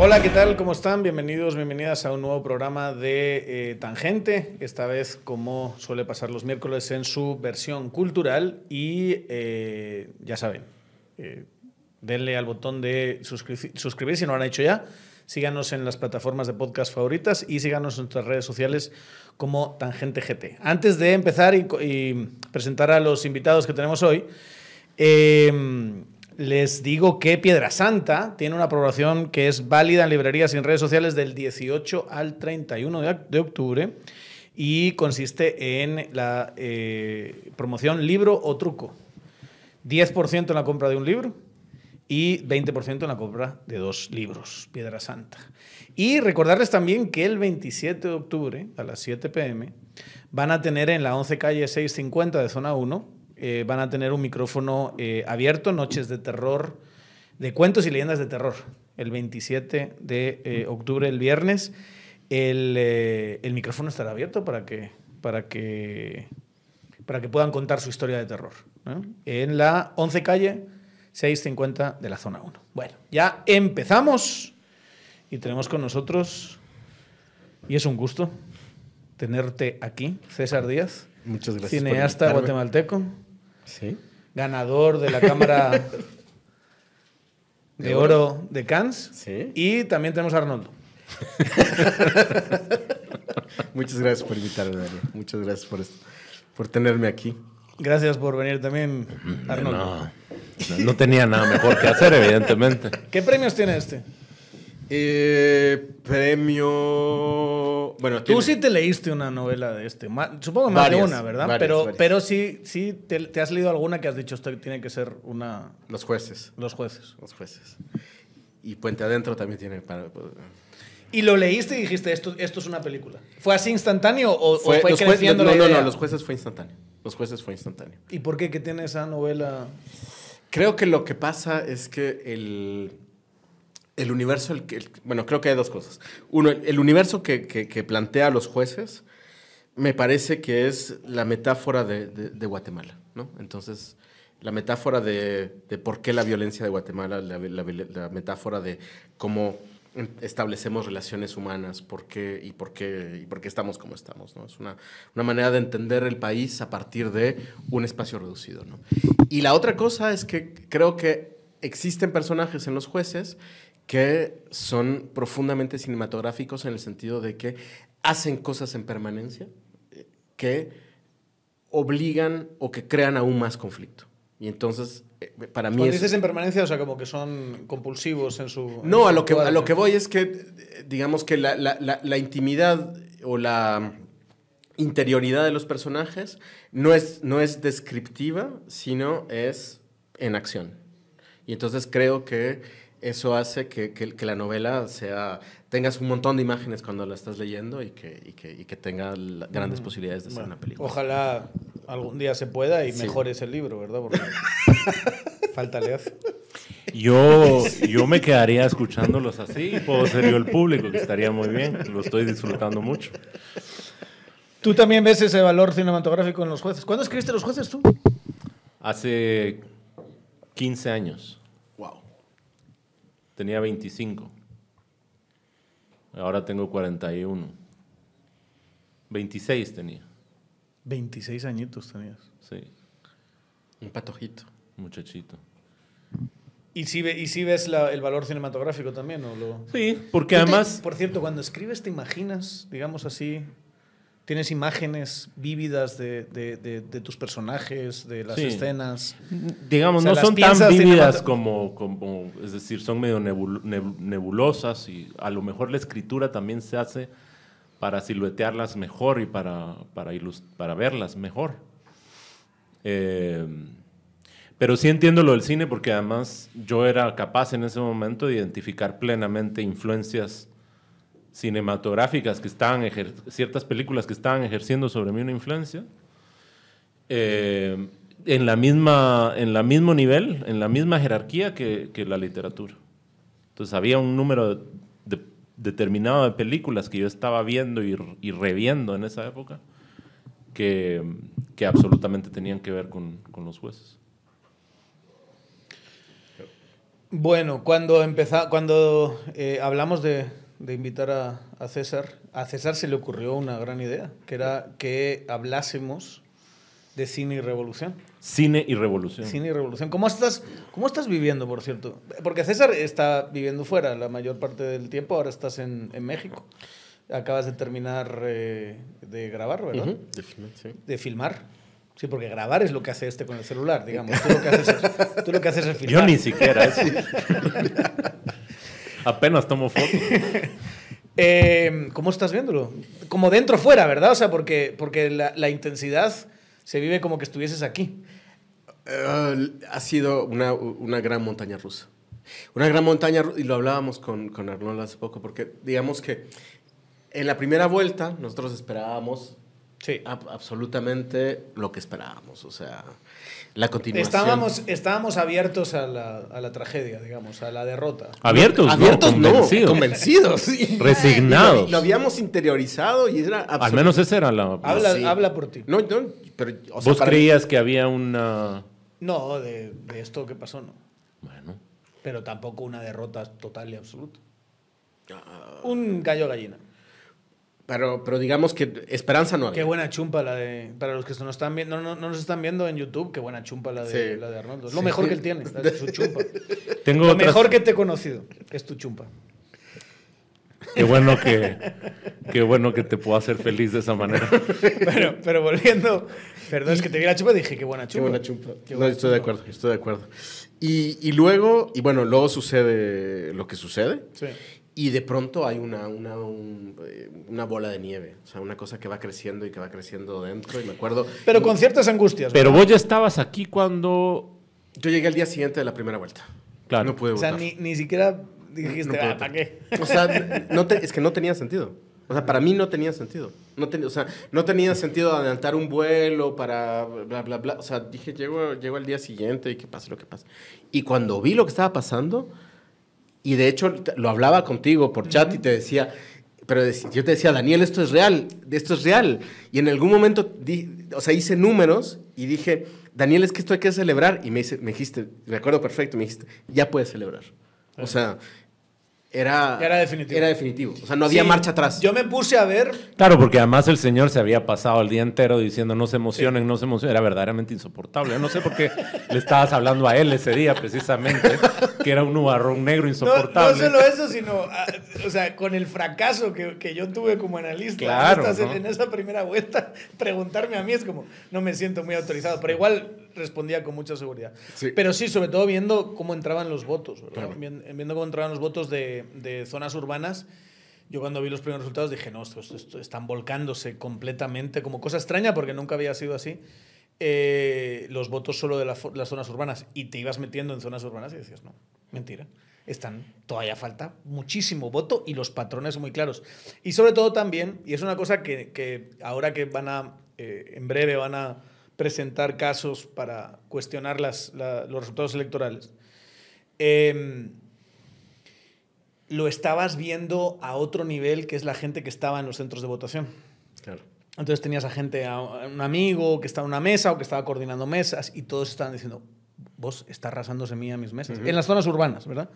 Hola, ¿qué tal? ¿Cómo están? Bienvenidos, bienvenidas a un nuevo programa de eh, Tangente, esta vez como suele pasar los miércoles en su versión cultural y eh, ya saben, eh, denle al botón de suscri- suscribir si no lo han hecho ya, síganos en las plataformas de podcast favoritas y síganos en nuestras redes sociales como Tangente GT. Antes de empezar y, presentar a los invitados que tenemos hoy, eh, les digo que Piedra Santa tiene una programación que es válida en librerías y en redes sociales del 18 al 31 de, oc- de octubre y consiste en la eh, promoción libro o truco. 10% en la compra de un libro y 20% en la compra de dos libros, Piedra Santa. Y recordarles también que el 27 de octubre a las 7 pm van a tener en la 11 calle 650 de zona 1, eh, van a tener un micrófono eh, abierto, noches de terror, de cuentos y leyendas de terror, el 27 de eh, octubre, el viernes. El, eh, el micrófono estará abierto para que, para que para que puedan contar su historia de terror. ¿no? En la 11 calle 650 de la zona 1. Bueno, ya empezamos y tenemos con nosotros, y es un gusto tenerte aquí, César Díaz, Muchas gracias. cineasta guatemalteco, Sí. ganador de la Cámara de De Oro de Cannes, Sí. y también tenemos a Arnoldo. Muchas gracias por invitarme, Darío. Muchas gracias por, esto, por tenerme aquí. Gracias por venir también, Arnoldo. No, no, no tenía nada mejor que hacer, evidentemente. ¿Qué premios tiene este? Eh, premio. Bueno, Tú tiene- sí te leíste una novela de este. Supongo más Varias, de una, ¿verdad? varias, pero, varias. pero sí, sí te, te has leído alguna que has dicho esto tiene que ser una Los jueces. los jueces. Los jueces. Y Puente Adentro también tiene. Para, Y lo leíste y dijiste esto, esto es una película. ¿Fue así instantáneo o o fue, los jueces- creciendo no, la no, idea? no, los jueces fue instantáneo. Los jueces fue instantáneo. ¿Y por qué que tiene esa novela? Creo que lo que pasa es que el, el universo, bueno, creo que hay dos cosas. Uno, el, universo que, plantea a los jueces me parece que es la metáfora de, Guatemala, ¿no? Entonces, la metáfora de, por qué la violencia de Guatemala, la, la- la metáfora de cómo establecemos relaciones humanas, por qué y por qué y por qué estamos como estamos, ¿no? Es una, una manera de entender el país a partir de un espacio reducido, ¿no? Y la otra cosa es que creo que existen personajes en los jueces que son profundamente cinematográficos en el sentido de que hacen cosas en permanencia eh, que obligan o que crean aún más conflicto. Y entonces, eh, para mí Cuando es... dices en permanencia, o sea, como que son compulsivos en su. en No, su a lo, que, a lo que voy es que, digamos que la, la- la- la intimidad o la interioridad de los personajes no es, no es descriptiva, sino es en acción. Y entonces creo que eso hace que, que- que la novela sea, tengas un montón de imágenes cuando la estás leyendo y que, y que, y que tenga la- grandes posibilidades de ser Bueno, una película. Ojalá algún día se pueda y Sí. mejores el libro, ¿verdad? Porque falta le hace. Yo, yo me quedaría escuchándolos así y puedo ser yo el público, que estaría muy bien. Lo estoy disfrutando mucho. Tú también ves ese valor cinematográfico en los jueces. ¿Cuándo escribiste los jueces tú? Hace 15 años. Tenía 25. Ahora tengo 41. 26 tenía, 26 añitos tenías. sí, Un patojito. muchachito. ¿Y si, ve- y si ves la- el valor cinematográfico también? ¿o lo... Sí, porque te- además... por cierto, cuando escribes, ¿te imaginas, digamos así, tienes imágenes vívidas de, de- de- de tus personajes, de las Sí. escenas? digamos, O sea, no las son tan vívidas como, como, es decir, son medio nebul- neb- nebulosas y a lo mejor la escritura también se hace para siluetearlas mejor y para, para, ilus- para verlas mejor. Eh, pero sí entiendo lo del cine porque además yo era capaz en ese momento de identificar plenamente influencias cinematográficas que estaban, ciertas películas que estaban ejerciendo sobre mí una influencia. Eh, en la misma, en mismo nivel, en la misma jerarquía que, que la literatura. Entonces había un número de- determinado de películas que yo estaba viendo y, y reviendo en esa época que, que absolutamente tenían que ver con, con los jueces. Bueno, cuando empeza, cuando eh, hablamos de, de invitar a, a César, a César se le ocurrió una gran idea, que era que hablásemos de cine y revolución. Cine y revolución. Cine y revolución. ¿Cómo estás, ¿Cómo estás viviendo, por cierto? Porque César está viviendo fuera la mayor parte del tiempo, ahora estás en, en México. Acabas de terminar eh, de grabar, ¿verdad? De filmar, sí. De filmar. Sí, porque grabar es lo que hace este con el celular, digamos. Tú lo que haces es, tú lo que haces es filmar. Yo ni siquiera. Apenas tomo fotos. Eh, ¿Cómo estás viéndolo? Como dentro fuera, ¿verdad? O sea, porque, porque la, la intensidad se vive como que estuvieses aquí. Eh, ha sido una, una gran montaña rusa. Una gran montaña rusa, y lo hablábamos con, con Arnold hace poco, porque digamos que en la primera vuelta nosotros esperábamos Sí. ab- absolutamente lo que esperábamos, o sea, la continuación. Estábamos, estábamos abiertos a la, a la tragedia, digamos, a la derrota. Abiertos, Abiertos no, no, convencidos. sí. Resignados. Lo, lo habíamos interiorizado y era Al menos esa era la... Habla, sí. habla por ti. No, no, pero... o sea, ¿Vos creías que había una... No, de, de esto que pasó, no. Bueno, Pero tampoco una derrota total y absoluta. Ah, Un gallo gallina. Pero, pero digamos que esperanza no Qué había. buena chumpa la de. Para los que nos están viendo, no, no, no nos están viendo en YouTube, qué buena chumpa la de, Sí. la de Arnoldo. Lo Sí. mejor que él tiene, su chumpa. tengo Lo otras- mejor que te he conocido es tu chumpa. Qué bueno que, qué bueno que te puedo hacer feliz de esa manera. Bueno, pero volviendo. Perdón, es que te vi la chumpa y dije, qué buena Qué chumpa. buena chumpa. Qué No, buena estoy de acuerdo, estoy de acuerdo. Y, y luego, y bueno, luego sucede lo que sucede. Sí. Y de pronto hay una, una, un, eh, una bola de nieve. O sea, una cosa que va creciendo y que va creciendo dentro. Y me acuerdo. Pero con ciertas angustias. Pero ¿verdad? vos ya estabas aquí cuando... Yo llegué al día siguiente de la primera vuelta. Claro. No pude O sea, votar. ni, ni siquiera dijiste, No "Ah, ¿para qué? O sea, no te- es que no tenía sentido. O sea, para mí no tenía sentido. No ten- o sea, no tenía sentido adelantar un vuelo para bla, bla, bla. O sea, dije, llego, llego al día siguiente y que pase lo que pase. Y cuando vi lo que estaba pasando, y de hecho lo hablaba contigo por chat y te decía, pero yo te decía, Daniel, esto es real, esto es real. Y en algún momento, di- o sea, hice números y dije, Daniel, es que esto hay que celebrar. Y me, dice- me dijiste, me acuerdo perfecto, me dijiste, ya puedes celebrar. O sea, era, era definitivo. Era definitivo. O sea, no había Sí, marcha atrás. Yo me puse a ver. Claro, porque además el señor se había pasado el día entero diciendo no se emocionen, no se emocionen. Era verdaderamente insoportable. Yo no sé por qué le estabas hablando a él ese día precisamente, que era un nubarrón negro insoportable. no solo eso, sino, ah, o sea, con el fracaso que, que yo tuve como analista Claro, en- ¿no? en esa primera vuelta, preguntarme a mí es como, no me siento muy autorizado, pero igual respondía con mucha seguridad. Sí. Pero sí, sobre todo viendo cómo entraban los votos. Claro. Vien- Viendo cómo entraban los votos de, de zonas urbanas. Yo cuando vi los primeros resultados dije, no, esto, esto- esto están volcándose completamente, como cosa extraña porque nunca había sido así. eh, los votos solo de la las zonas urbanas y te ibas metiendo en zonas urbanas y decías, no, mentira. Están, todavía falta muchísimo voto y los patrones muy claros. Y sobre todo también, y es una cosa que, que ahora que van a, eh, en breve van a presentar casos para cuestionar las, la- los resultados electorales, em, lo estabas viendo a otro nivel, que es la gente que estaba en los centros de votación. Claro. Entonces tenías a gente, a un amigo que estaba en una mesa o que estaba coordinando mesas y todos estaban diciendo, vos está arrasando semilla mis mesas. En las zonas urbanas, ¿verdad?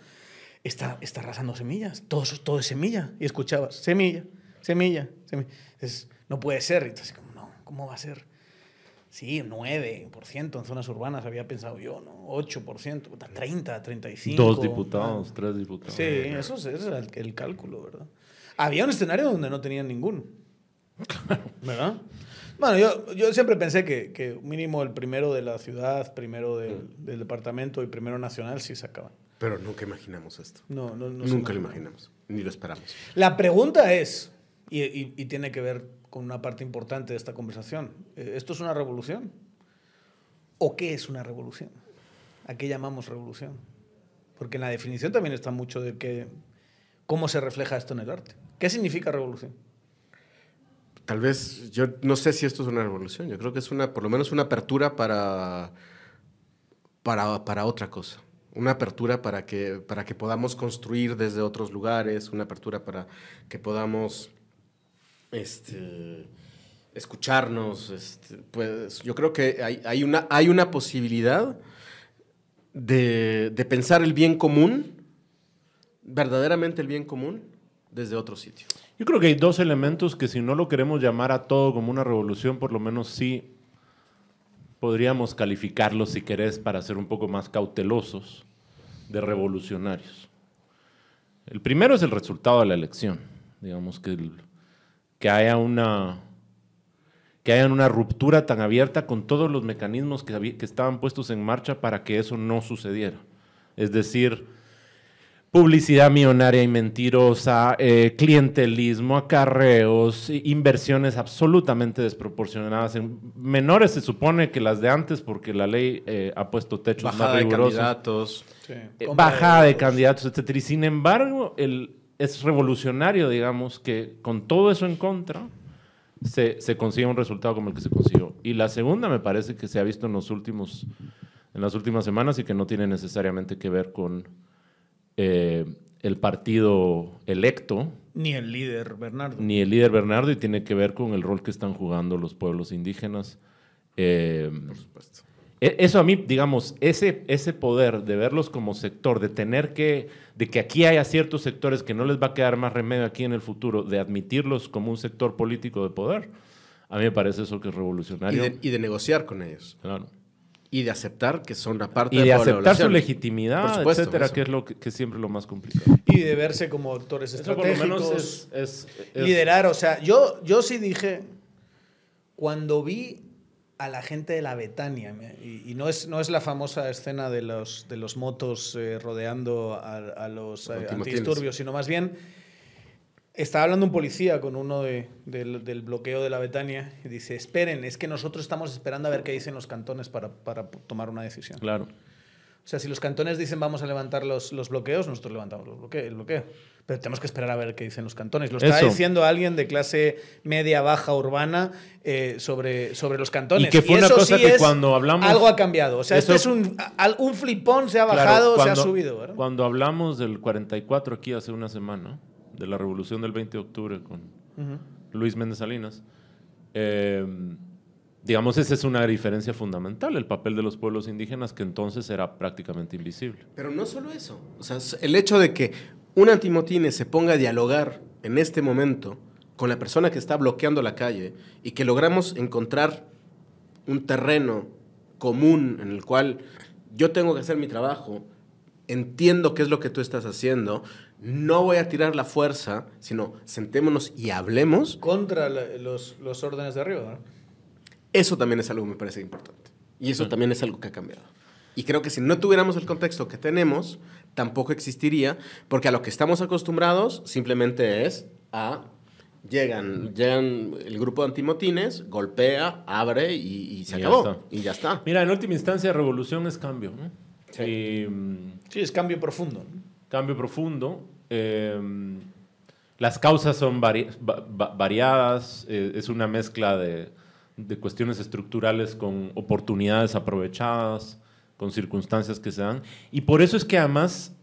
Está, está arrasando semillas, todo, todo es semilla. Y escuchabas, semilla, semilla, semilla. Entonces, no puede ser. Y entonces, como, no, ¿cómo va a ser? Sí, 9% en zonas urbanas había pensado yo, ¿no? 8%, puta, 30, 35. Dos diputados, tres diputados. Sí, eso es, ese era el, el cálculo, ¿verdad? Había un escenario donde no tenían ninguno. ¿Verdad? Bueno, yo, yo siempre pensé que, que mínimo el primero de la ciudad, primero del, del departamento y primero nacional sí sacaban. Pero nunca imaginamos esto. No, no, no nunca lo imaginamos. Ni lo esperamos. La pregunta es, y, y- y tiene que ver con una parte importante de esta conversación, eh, ¿esto es una revolución? ¿O qué es una revolución? ¿A qué llamamos revolución? Porque en la definición también está mucho de que, cómo se refleja esto en el arte. ¿Qué significa revolución? Tal vez, yo no sé si esto es una revolución. Yo creo que es una, por lo menos una apertura para, para, para otra cosa. Una apertura para que, para que podamos construir desde otros lugares, una apertura para que podamos este, escucharnos. Este, pues yo creo que hay, hay, una, hay una posibilidad de, de pensar el bien común, verdaderamente el bien común, desde otro sitio. Yo creo que hay dos elementos que si no lo queremos llamar a todo como una revolución, por lo menos sí podríamos calificarlos, si querés, para ser un poco más cautelosos, de revolucionarios. El primero es el resultado de la elección. Digamos que, el- que haya una que haya una ruptura tan abierta con todos los mecanismos que, que estaban puestos en marcha para que eso no sucediera. Es decir, publicidad millonaria y mentirosa, eh, clientelismo, acarreos, inversiones absolutamente desproporcionadas, en menores se supone que las de antes porque la ley eh, ha puesto techos Bajada más de rigurosos. candidatos. Sí. Eh, bajada de candidatos, etcétera. Y sin embargo, el, es revolucionario, digamos, que con todo eso en contra se, se consiga un resultado como el que se consiguió. Y la segunda me parece que se ha visto en los últimos, en las últimas semanas y que no tiene necesariamente que ver con eh, el partido electo Ni el líder, Bernardo. ni el líder Bernardo y tiene que ver con el rol que están jugando los pueblos indígenas. Eh, e- Eso a mí, digamos, ese, ese poder de verlos como sector, de tener que, de que aquí haya ciertos sectores que no les va a quedar más remedio aquí en el futuro, de admitirlos como un sector político de poder, a mí me parece eso que es Y revolucionario. de, y de negociar con ellos. Claro. Y de aceptar que son una parte Y de la aceptar su legitimidad, supuesto, etcétera, eso. que es lo que, que es siempre lo más complicado. Y de verse como actores Eso por lo estratégicos. menos es, es- es- liderar, o sea, yo, yo sí dije, cuando vi a la gente de la Betania, y, y no, es, no es la famosa escena de los, de los motos eh, rodeando a, a los eh, antidisturbios, sino más bien, estaba hablando un policía con uno de- del, del bloqueo de la Betania y dice, esperen, es que nosotros estamos esperando a ver qué dicen los cantones para, para tomar una decisión. Claro. O sea, si los cantones dicen vamos a levantar los, los bloqueos, nosotros levantamos los bloque- el bloqueo. Pero tenemos que esperar a ver qué dicen los cantones. Lo está Eso. diciendo alguien de clase media, baja, urbana eh, sobre, sobre los cantones. Y que fue una eso cosa sí que es- cuando hablamos- Algo ha cambiado. O sea, Eso- esto es un, un flipón, se ha Claro, bajado, se ha subido. ¿verdad? Cuando hablamos del 44 aquí hace una semana, de la revolución del 20 de octubre con. Luis Méndez Salinas, eh, digamos, esa es una diferencia fundamental, el papel de los pueblos indígenas que entonces era prácticamente invisible. Pero no solo eso. O sea, el hecho de que un antimotines se ponga a dialogar en este momento con la persona que está bloqueando la calle y que logramos encontrar un terreno común en el cual yo tengo que hacer mi trabajo, entiendo qué es lo que tú estás haciendo, no voy a tirar la fuerza, sino sentémonos y hablemos, Contra la- los, los órdenes de arriba. eso también es algo que me parece importante. Y eso también es algo que ha cambiado. Y creo que si no tuviéramos el contexto que tenemos, tampoco existiría, porque a lo que estamos acostumbrados simplemente es a... Llegan, llegan el grupo de antimotines, golpea, abre y, y se Y acabó. Y ya está. Mira, en última instancia, revolución es cambio. ¿no? Y, mm, Sí, es cambio profundo. cambio profundo. eh, las causas son vari- va- va- variadas, eh, es una mezcla de, de cuestiones estructurales con oportunidades aprovechadas, con circunstancias que se dan. Y por eso es que además,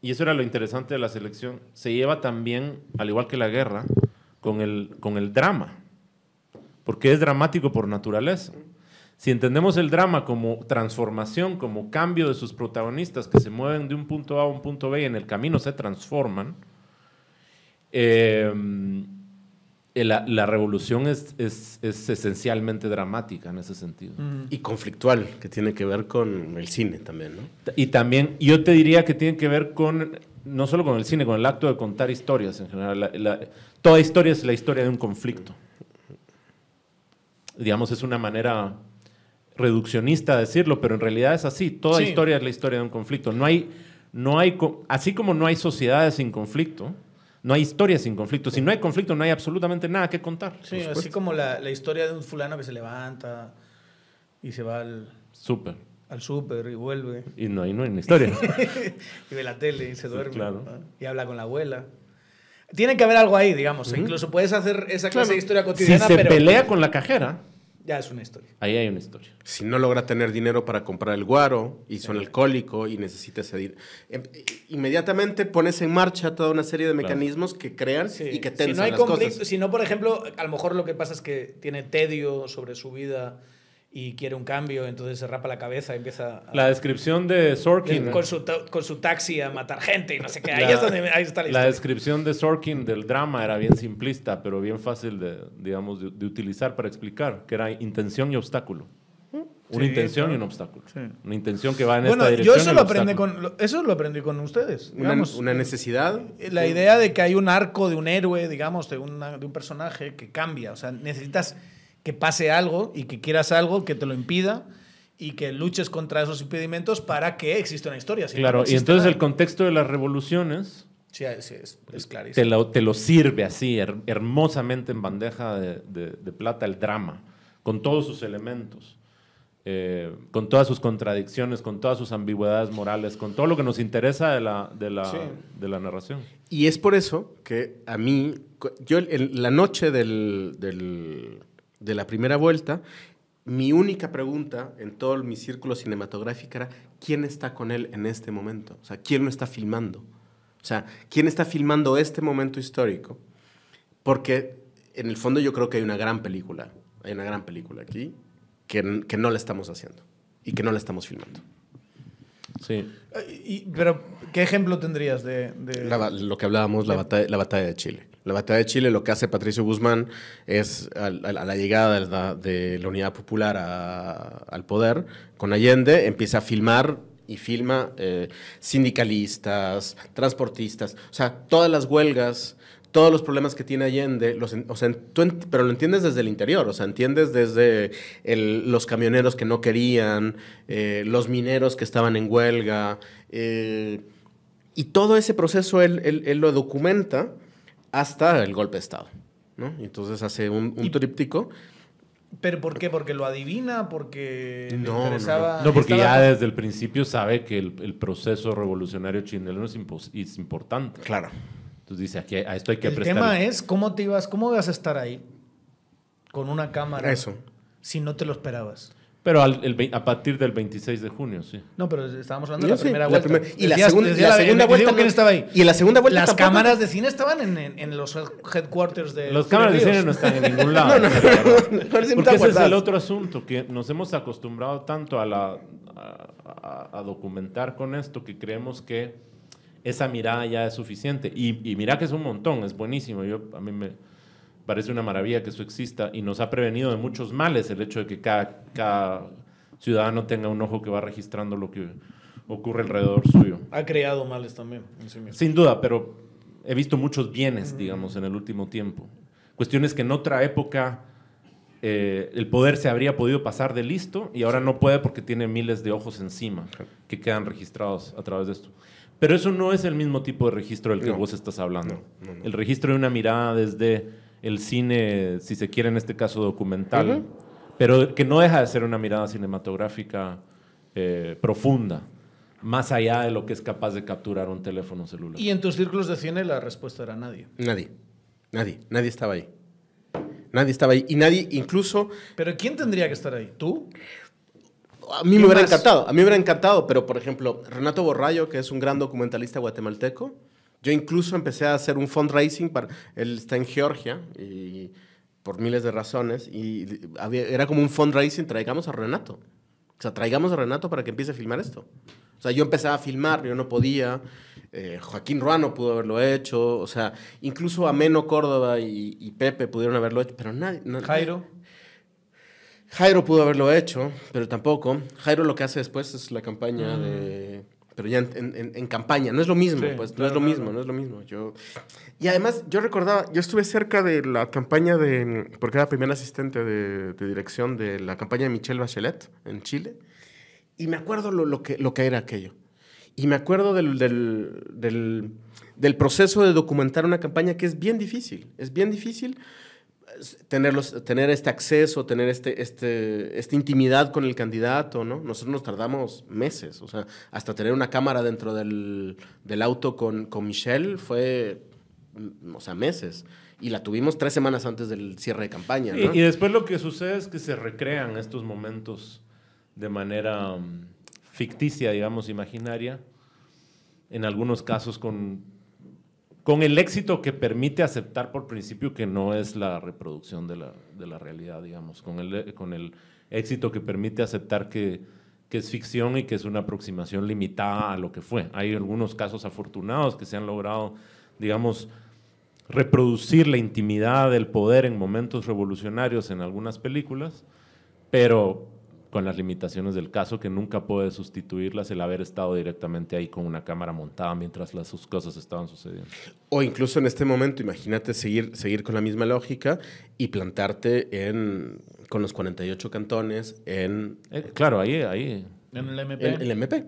y eso era lo interesante de la selección, se lleva también, al igual que la guerra, con el, con el drama, porque es dramático por naturaleza. Si entendemos el drama como transformación, como cambio de sus protagonistas que se mueven de un punto A a un punto B y en el camino se transforman, eh, la, la revolución es, es- es esencialmente dramática en ese sentido. Y conflictual, que tiene que ver con el cine también, ¿no? Y también, yo te diría que tiene que ver con, no solo con el cine, con el acto de contar historias en general. La- la- toda historia es la historia de un conflicto. Digamos, es una manera reduccionista de decirlo, pero en realidad es así. Toda Sí. historia es la historia de un conflicto. No hay, no hay, así como no hay sociedades sin conflicto, no hay historias sin conflicto. Si no hay conflicto, no hay absolutamente nada que contar. Sí, así como la, la historia de un fulano que se levanta y se va al, Súper. al súper y vuelve. Y no hay, no hay una historia. y ve la tele y se duerme. claro. ¿no? Y habla con la abuela. Tiene que haber algo ahí, digamos. Incluso puedes hacer esa clase de historia si cotidiana, se pero. pelea con la cajera, Ya es una historia. Ahí hay una historia. Si no logra tener dinero para comprar el guaro y son alcohólico y necesita ese dinero, em- inmediatamente pones en marcha toda una serie de Claro. mecanismos que crean Sí. y que si tensan no hay las conflicto, cosas. si no, por ejemplo, a lo mejor lo que pasa es que tiene tedio sobre su vida y quiere un cambio, entonces se rapa la cabeza y empieza a- La descripción de Sorkin. con, su, con su taxi a matar gente y no sé qué. Ahí La- es donde ahí está la La descripción de Sorkin del drama era bien simplista, pero bien fácil de, digamos, de, de utilizar para explicar, que era intención y obstáculo. Una Sí, intención y un obstáculo. Sí. Una intención que va en Bueno, esta yo dirección. eso y lo, aprendí con, lo- eso lo aprendí con ustedes. Una, digamos. una necesidad. La idea de que hay un arco de un héroe, digamos, de, una- de un personaje que cambia. O sea, necesitas que pase algo y que quieras algo que te lo impida y que luches contra esos impedimentos para que exista una historia. Si no, no Claro, y entonces nada. el contexto de las revoluciones Sí, es, es clarísimo. te lo, te lo sirve así, her- hermosamente en bandeja de, de- de plata el drama, con todos sus elementos, eh, con todas sus contradicciones, con todas sus ambigüedades morales, con todo lo que nos interesa de la, de la, Sí. de la narración. Y es por eso que a mí, yo en la noche del- del- de la primera vuelta, mi única pregunta en todo mi círculo cinematográfico era, ¿quién está con él en este momento? O sea, ¿quién lo está filmando? O sea, ¿quién está filmando este momento histórico? Porque en el fondo yo creo que hay una gran película, hay una gran película aquí que, que no la estamos haciendo y que no la estamos filmando. Sí. Eh, y- pero, ¿qué ejemplo tendrías de...? de- La ba- lo que hablábamos, la batalla, la batalla de Chile. La batalla de Chile, lo que hace Patricio Guzmán es al- a, la llegada de la, Unidad Popular a- al poder con Allende, empieza a filmar y filma eh, sindicalistas, transportistas, o sea, todas las huelgas, todos los problemas que tiene Allende, o sea, pero lo entiendes desde el interior, o sea, entiendes desde los camioneros que no querían, eh, los mineros que estaban en huelga, eh, y todo ese proceso él lo documenta hasta el golpe de Estado. ¿no? Entonces hace un, un tríptico. ¿Pero por qué? ¿Porque lo adivina? ¿Porque le No, no, no. interesaba...? No, porque estaba- ya desde el principio sabe que el, el proceso revolucionario chileno es, es importante. Claro. Entonces dice, aquí a esto hay que El prestar. tema es cómo te ibas, cómo vas a estar ahí con una cámara Eso. si no te lo esperabas. Pero al- el a partir del 26 de junio, sí. No, pero estábamos hablando de la sí, primera la vuelta. primera- y la segunda- la segunda vuelta quién estaba ahí. y la segunda vuelta Las tampoco. cámaras de cine estaban en, en- en los headquarters de Los cámaras de cine no están en ningún lado. No, no, no, no, Porque ese es el otro asunto, que nos hemos acostumbrado tanto a, la, a, a- a documentar con esto que creemos que esa mirada ya es suficiente. Y, y mira que es un montón, es buenísimo. Yo, a mí me parece una maravilla que eso exista y nos ha prevenido de muchos males el hecho de que cada, cada ciudadano tenga un ojo que va registrando lo que ocurre alrededor suyo. Ha creado males también. en sí mismo. Sin duda, pero he visto muchos bienes, digamos, en el último tiempo. Cuestiones que en otra época eh, el poder se habría podido pasar de listo y ahora no puede porque tiene miles de ojos encima que quedan registrados a través de esto. Pero eso no es el mismo tipo de registro del que No. vos estás hablando. No, no, no. El registro de una mirada desde el cine, si se quiere en este caso documental, pero que no deja de ser una mirada cinematográfica eh, profunda, más allá de lo que es capaz de capturar un teléfono celular. Y en tus círculos de cine la respuesta era nadie. Nadie. Nadie. Nadie estaba ahí. Nadie estaba ahí. Y nadie, incluso, Pero ¿quién tendría que estar ahí? ¿Tú? a mí ¿Quién me hubiera más? encantado. A mí me hubiera encantado. Pero, por ejemplo, Renato Borrayo, que es un gran documentalista guatemalteco, yo incluso empecé a hacer un fundraising para. Él está en Georgia y por miles de razones. Y había- era como un fundraising, traigamos a Renato. O sea, traigamos a Renato para que empiece a filmar esto. O sea, yo empezaba a filmar, yo no podía. eh, Joaquín Ruano pudo haberlo hecho. O sea, incluso Ameno Córdoba y, y Pepe pudieron haberlo hecho, pero nadie. na- Jairo. Jairo pudo haberlo hecho, pero tampoco. Jairo lo que hace después es la campaña de... Pero ya en, en- en- campaña, no es lo mismo, Sí, pues no claro, es lo claro. mismo, no es lo mismo. Yo... Y además, yo recordaba, yo estuve cerca de la campaña de, porque era primer asistente de, de dirección de la campaña de Michelle Bachelet en Chile, y me acuerdo lo, lo que, lo que era aquello. Y me acuerdo del, del, del, del proceso de documentar una campaña que es bien difícil, es bien difícil tener, los- tener este acceso, tener este, este, esta intimidad con el candidato, ¿no? Nosotros nos tardamos meses, o sea, hasta tener una cámara dentro del, del auto con, con Michelle fue mm, o sea, meses. Y la tuvimos tres semanas antes del cierre de campaña. ¿no? Y, y después lo que sucede es que se recrean estos momentos de manera mm, ficticia, digamos, imaginaria, en algunos casos con, con el éxito que permite aceptar por principio que no es la reproducción de la, de la realidad, digamos, con el, con el éxito que permite aceptar que, que es ficción y que es una aproximación limitada a lo que fue. Hay algunos casos afortunados que se han logrado, digamos, reproducir la intimidad del poder en momentos revolucionarios en algunas películas, pero con las limitaciones del caso, que nunca puede sustituirlas el haber estado directamente ahí con una cámara montada mientras las sus cosas estaban sucediendo. O incluso en este momento, imagínate seguir, seguir con la misma lógica y plantarte en, con los 48 cantones en, Eh, claro, ahí, ahí. En el MP, en el MP.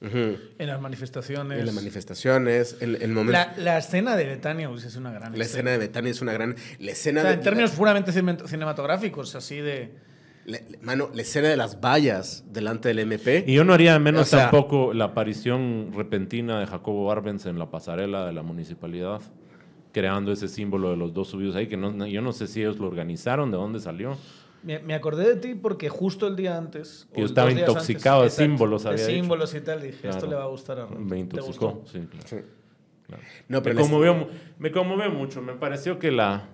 Ujú. en las manifestaciones. En las manifestaciones, el, el momento... la, la escena de Betania pues, es una gran La escena de Betania es una gran... La escena O sea, de, en términos puramente cine- cinematográficos, así de... mano, la escena de las vallas delante del MP. Y yo no haría menos O sea- tampoco la aparición repentina de Jacobo Arbenz en la pasarela de la municipalidad, creando ese símbolo de los dos subidos ahí, que no, yo no sé si ellos lo organizaron, de dónde salió. Me, me acordé de ti porque justo el día antes. Que yo estaba intoxicado de símbolos, De había dicho. símbolos y tal. Dije, esto le va a gustar a Ron. Me ¿Te intoxicó. gustó? Sí, claro. Sí. claro. No, pero Me conmovió, mu- me conmovió mucho. Me pareció que la,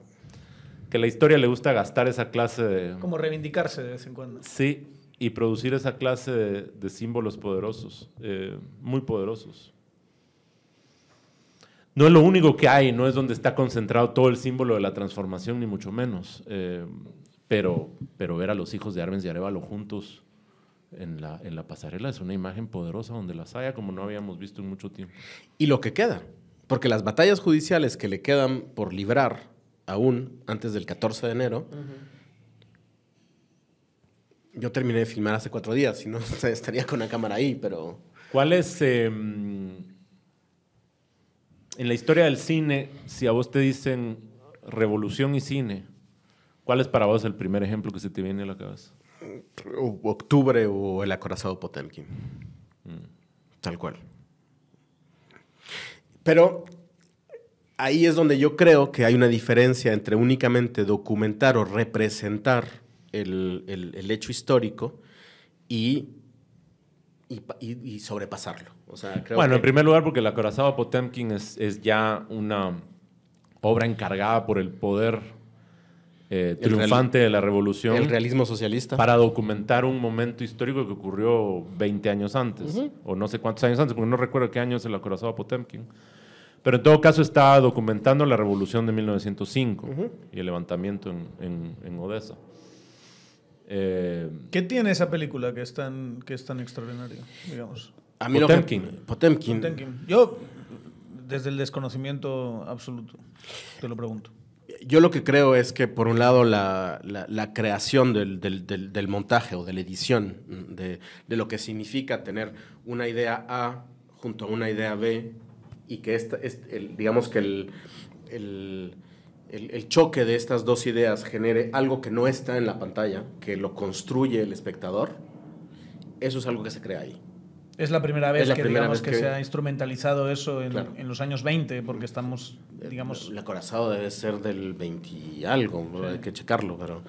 que la historia le gusta gastar esa clase de... Como reivindicarse de vez en cuando. Sí, y producir esa clase de, de símbolos poderosos, eh, muy poderosos. No es lo único que hay, no es donde está concentrado todo el símbolo de la transformación, ni mucho menos. eh, pero, pero ver a los hijos de Arbenz y Arevalo juntos en la, en la pasarela es una imagen poderosa donde las haya como no habíamos visto en mucho tiempo. Y lo que queda. Porque las batallas judiciales que le quedan por librar aún antes del 14 de enero, yo terminé de filmar hace cuatro días, si no estaría con la cámara ahí, pero... ¿Cuál es, eh, en la historia del cine, si a vos te dicen revolución y cine, cuál es para vos el primer ejemplo que se te viene a la cabeza? Octubre o el acorazado Potemkin. Tal cual. Pero ahí es donde yo creo que hay una diferencia entre únicamente documentar o representar el, el- el hecho histórico y, y pa- y- y sobrepasarlo. O sea, creo bueno, que- en primer lugar porque el acorazado Potemkin es, es ya una obra encargada por el poder eh, triunfante de la revolución el realismo socialista. para documentar un momento histórico que ocurrió 20 años antes, o no sé cuántos años antes, porque no recuerdo qué año es el acorazado Potemkin. Pero en todo caso está documentando la revolución de 1905 Ujú. y el levantamiento en, en- en Odessa. Eh, ¿Qué tiene esa película que es tan, que es tan extraordinaria, digamos? A mí lo que- Potemkin. Potemkin. Potemkin. Yo, desde el desconocimiento absoluto, te lo pregunto. Yo lo que creo es que, por un lado, la, la- la creación del, del- del- del montaje o de la edición, de, de lo que significa tener una idea A junto a una idea B, y que esta, es el- digamos que el, el- el- choque de estas dos ideas genere algo que no está en la pantalla, que lo construye el espectador, eso es algo que se crea ahí. Es la primera vez la que, primera digamos, vez que, que- se ha instrumentalizado eso en, Claro. en los años 20, porque estamos, digamos... El acorazado debe ser del 20 y algo, ¿no? hay que checarlo, pero...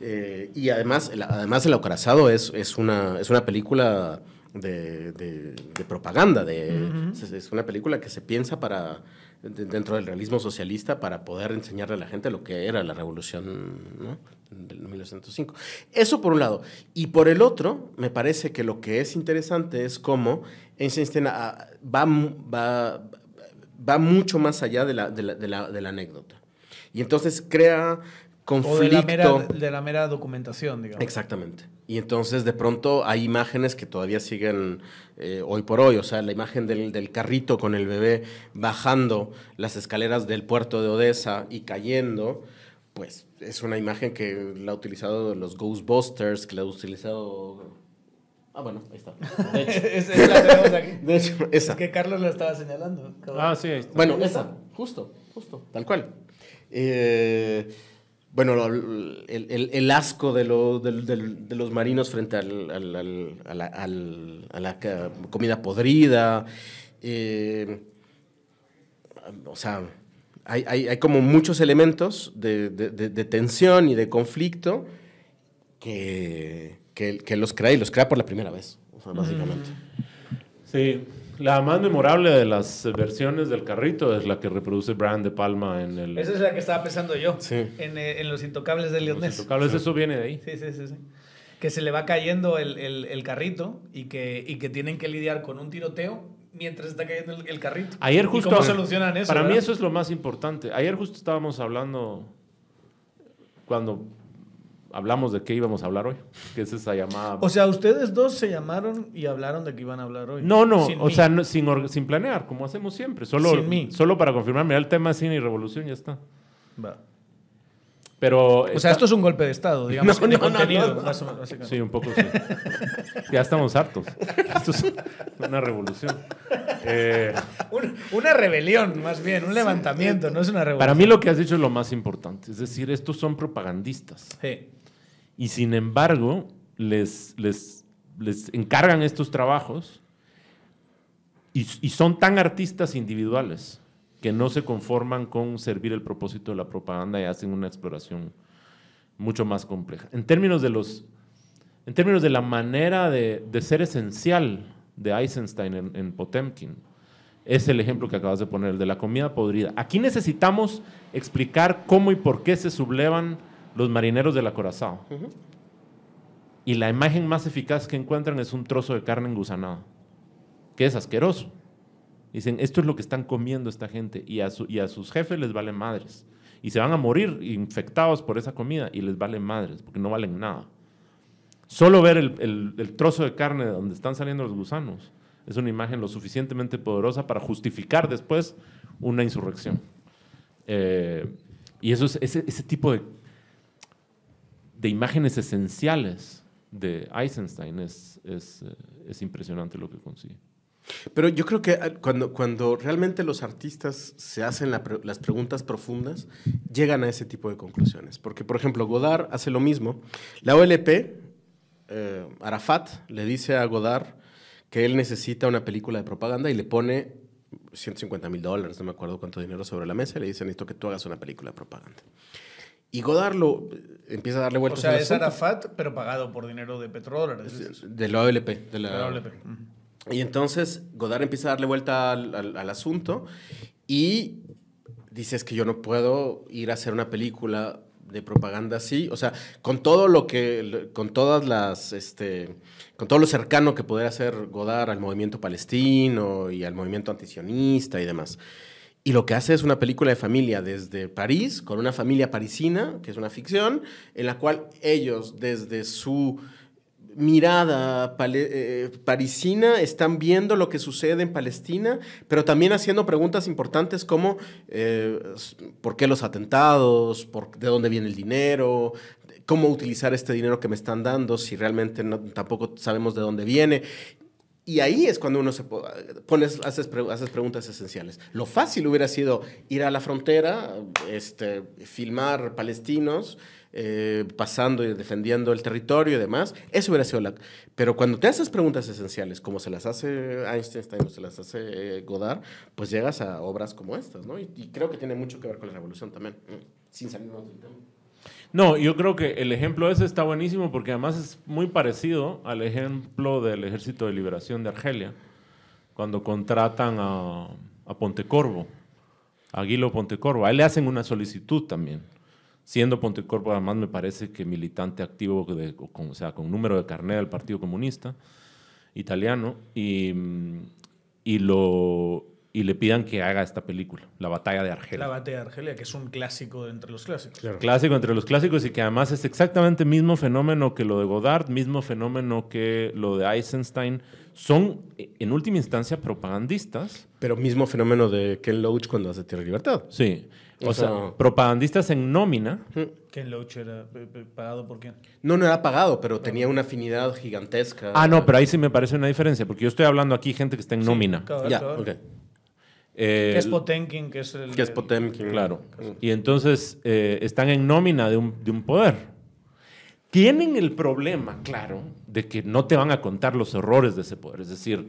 eh, y además, el, además el acorazado es, es, una, es una película de, de- de propaganda, de, es, es una película que se piensa para de- dentro del realismo socialista para poder enseñarle a la gente lo que era la revolución ¿no? del 1905. Eso por un lado. Y por el otro, me parece que lo que es interesante es cómo Eisenstein ah, va, va, va mucho más allá de la, de la, de la- de la anécdota. Y entonces crea conflicto. O de la, mera, de la mera documentación, digamos. Exactamente. Y entonces de pronto hay imágenes que todavía siguen eh, hoy por hoy, o sea, la imagen del, del carrito con el bebé bajando las escaleras del puerto de Odessa y cayendo, pues es una imagen que la ha utilizado los Ghostbusters, que la ha utilizado... Ah, bueno, ahí está. De hecho, Es- es la tenemos aquí. de hecho, esa. Es que Carlos la estaba señalando. cabrón. ah, sí, ahí está. Bueno, esa, justo, justo, tal cual. Eh, bueno, el, el- asco de, lo- de los marinos frente al- al- a, la, a la comida podrida. eh, o sea, hay, hay, como muchos elementos de, tensión y de conflicto que los crea y los crea por la primera vez, o sea, básicamente. Sí, la más memorable de las versiones del carrito es la que reproduce Brian De Palma en el... Esa es la que estaba pensando yo. Sí. En, eh, en Los Intocables de Los Leonés. Intocables, Eso viene de ahí. Sí, sí, sí, sí. Que se le va cayendo el, el- el carrito y que, y que tienen que lidiar con un tiroteo mientras está cayendo el, el carrito. Ayer ¿Y justo... cómo solucionan eso? Para mí eso es lo más importante. Ayer justo estábamos hablando, cuando hablamos de qué íbamos a hablar hoy, que es esa llamada... O sea, ustedes dos se llamaron y hablaron de que iban a hablar hoy. no, no, Sin o mí. sea, no- sin, sin planear, como hacemos siempre. Solo, Sin mí. solo para confirmar, mira, el tema es cine y revolución, ya está. Va. Pero... O sea, esto es un golpe de Estado, digamos, No, de no, contenido. no. más o menos, básicamente. Sí, un poco sí. ya estamos hartos. Esto es una revolución. Eh, Un- una rebelión, más bien, un levantamiento, no es una revolución. para mí lo que has dicho es lo más importante. Es decir, estos son propagandistas. Sí. Y sin embargo, les, les, les encargan estos trabajos y, son tan artistas individuales que no se conforman con servir el propósito de la propaganda y hacen una exploración mucho más compleja. En términos de, los, en términos de la manera de, de ser esencial de Eisenstein en, Potemkin, es el ejemplo que acabas de poner, de la comida podrida. Aquí necesitamos explicar cómo y por qué se sublevan los marineros del acorazado. Y la imagen más eficaz que encuentran es un trozo de carne engusanada, que es asqueroso. Dicen, esto es lo que están comiendo esta gente y a, su- y a sus jefes les valen madres. Y se van a morir infectados por esa comida y les valen madres, porque no valen nada. Solo ver el, el- el trozo de carne de donde están saliendo los gusanos es una imagen lo suficientemente poderosa para justificar después una insurrección. Eh, y eso es ese, ese tipo de, de imágenes esenciales de Eisenstein es, eh, es impresionante lo que consigue. Pero yo creo que ah, cuando, cuando realmente los artistas se hacen las preguntas profundas, llegan a ese tipo de conclusiones. Porque, por ejemplo, Godard hace lo mismo. La OLP, eh, Arafat, le dice a Godard que él necesita una película de propaganda y le pone 150 mil dólares, no me acuerdo cuánto dinero sobre la mesa, y le dice, necesito que tú hagas una película de propaganda. Y Godard lo, empieza a darle O vueltas sea, al es. Arafat, pero pagado por dinero de petrodólares. De la OLP. De la, De la OLP. Y entonces Godard empieza a darle vuelta al, al- al asunto y dice es que yo no puedo ir a hacer una película de propaganda así, o sea, con todo lo que, con todas las, este, con todo lo cercano que pudiera hacer Godard al movimiento palestino y al movimiento antisionista y demás. Y lo que hace es una película de familia desde París, con una familia parisina, que es una ficción, en la cual ellos, desde su mirada eh, parisina, están viendo lo que sucede en Palestina, pero también haciendo preguntas importantes como eh, por qué los atentados, de dónde viene el dinero, cómo utilizar este dinero que me están dando, si realmente tampoco sabemos de dónde viene. Y ahí es cuando uno se po- pones, haces, pre- haces preguntas esenciales. Lo fácil hubiera sido ir a la frontera, este, filmar palestinos, eh, pasando y defendiendo el territorio y demás. Eso hubiera sido la... Pero cuando te haces preguntas esenciales, como se las hace Einstein o se las hace eh, Godard, pues llegas a obras como estas, ¿no? Y, y creo que tiene mucho que ver con la revolución también, sin salirnos del tema. No, yo creo que el ejemplo ese está buenísimo porque además es muy parecido al ejemplo del Ejército de Liberación de Argelia, cuando contratan a, a Pontecorvo, a Guilo Pontecorvo. A le hacen una solicitud también. Siendo Pontecorvo, además, me parece que militante activo, con, o sea, con número de carnet del Partido Comunista italiano, y, y, lo, y le pidan que haga esta película, La Batalla de Argelia. La batalla de Argelia, que es un clásico de entre los clásicos. Clásico entre los clásicos y que además es exactamente el mismo fenómeno que lo de Godard, mismo fenómeno que lo de Eisenstein. Son, eh, en última instancia, propagandistas. Pero mismo fenómeno de Ken Loach cuando hace Tierra y Libertad. Sí. O, O sea, sea- propagandistas en nómina. Ken Loach era eh, eh, pagado por quién? No, no era pagado, pero tenía una afinidad gigantesca. Ah, no, pero ahí sí me parece una diferencia, porque yo estoy hablando aquí gente que está en nómina. Cabal, Ya, ok. Eh, Que es Potenkin, que es el. Que es el- Potemkin. Claro. Y entonces eh, están en nómina de un, de un poder. Tienen el problema, claro, de que no te van a contar los errores de ese poder. Es decir,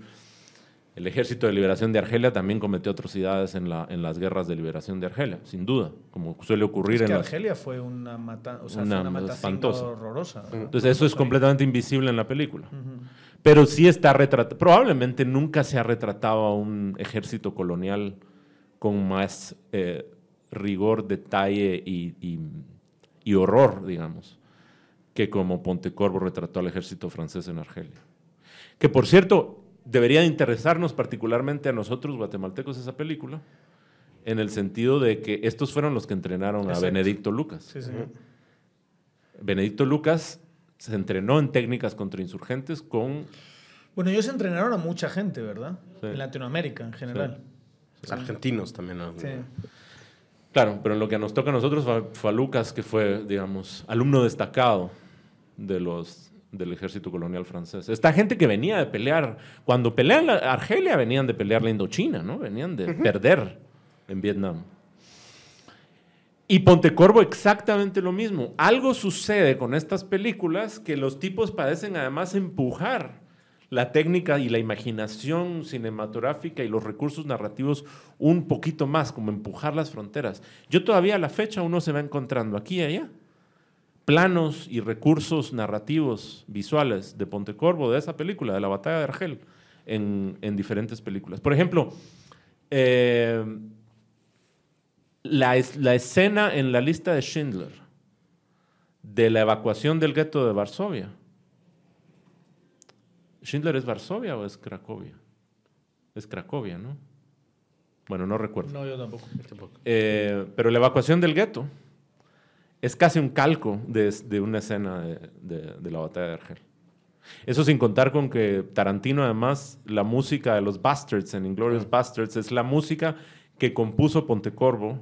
El Ejército de Liberación de Argelia también cometió atrocidades en, la, en las guerras de liberación de Argelia, sin duda, como suele ocurrir Es en que las- Argelia fue una, mata, o sea, Una fue una matanza espantosa. horrorosa. Entonces eso es completamente invisible en la película. Pero sí está retratado, probablemente nunca se ha retratado a un ejército colonial con más eh, rigor, detalle y, y- y horror, digamos, que como Pontecorvo retrató al ejército francés en Argelia. Que por cierto, debería interesarnos particularmente a nosotros guatemaltecos esa película, en el sentido de que estos fueron los que entrenaron a. Benedicto Lucas. Sí. Benedicto Lucas se entrenó en técnicas contra insurgentes con... Bueno, ellos entrenaron a mucha gente, ¿verdad? Sí. En Latinoamérica en general. Argentinos también. ¿no? Sí. Claro, pero en lo que nos toca a nosotros fue, fue a Lucas, que fue, digamos, alumno destacado de los, del ejército colonial francés. Esta gente que venía de pelear, cuando pelean la Argelia, venían de pelear la Indochina, ¿no? Venían de perder en Vietnam. Y Pontecorvo exactamente lo mismo. Algo sucede con estas películas que los tipos parecen además empujar la técnica y la imaginación cinematográfica y los recursos narrativos un poquito más, como empujar las fronteras. Yo todavía a la fecha uno se va encontrando aquí y allá planos y recursos narrativos visuales de Pontecorvo, de esa película, de la batalla de Argel, en, en diferentes películas. Por ejemplo, eh, la, es- la escena en la lista de Schindler de la evacuación del gueto de Varsovia. ¿Schindler es Varsovia o es Cracovia? Es Cracovia, ¿no? Bueno, no recuerdo. No, yo tampoco. Eh, pero la evacuación del gueto es casi un calco de, de una escena de, de- de la batalla de Argel. Eso sin contar con que Tarantino, además, la música de los Bastards en Inglourious Bastards es la música que compuso Pontecorvo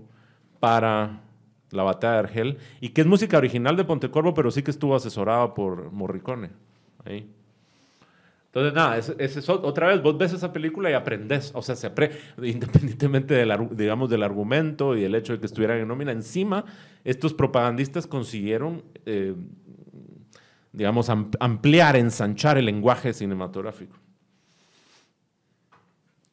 para la batalla de Argel y que es música original de Pontecorvo, pero sí que estuvo asesorada por Morricone. Ahí. Entonces, nada, es, es otra vez vos ves esa película y aprendes, o sea, se apre- independientemente del, digamos, del argumento y el hecho de que estuvieran en nómina, encima estos propagandistas consiguieron, eh, digamos, am- ampliar, ensanchar el lenguaje cinematográfico.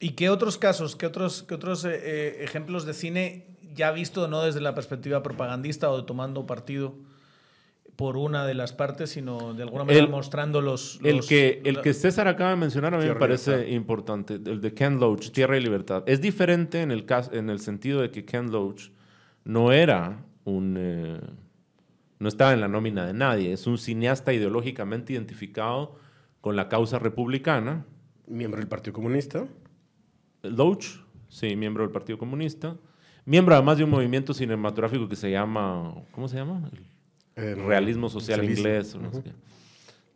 ¿Y qué otros casos, qué otros, qué otros eh, eh, ejemplos de cine ya visto no desde la perspectiva propagandista o de tomando partido por una de las partes, sino de alguna manera El- mostrando los... El los- que, el que César acaba de mencionar a mí me parece Libertad. importante, el de Ken Loach, Tierra y Libertad. Es diferente en el, caso, en el sentido de que Ken Loach no era un... eh, no estaba en la nómina de nadie, es un cineasta ideológicamente identificado con la causa republicana. Miembro del Partido Comunista. Loach, sí, miembro del Partido Comunista, miembro además de un movimiento cinematográfico que se llama, ¿cómo se llama? El realismo social inglés. o no sé qué.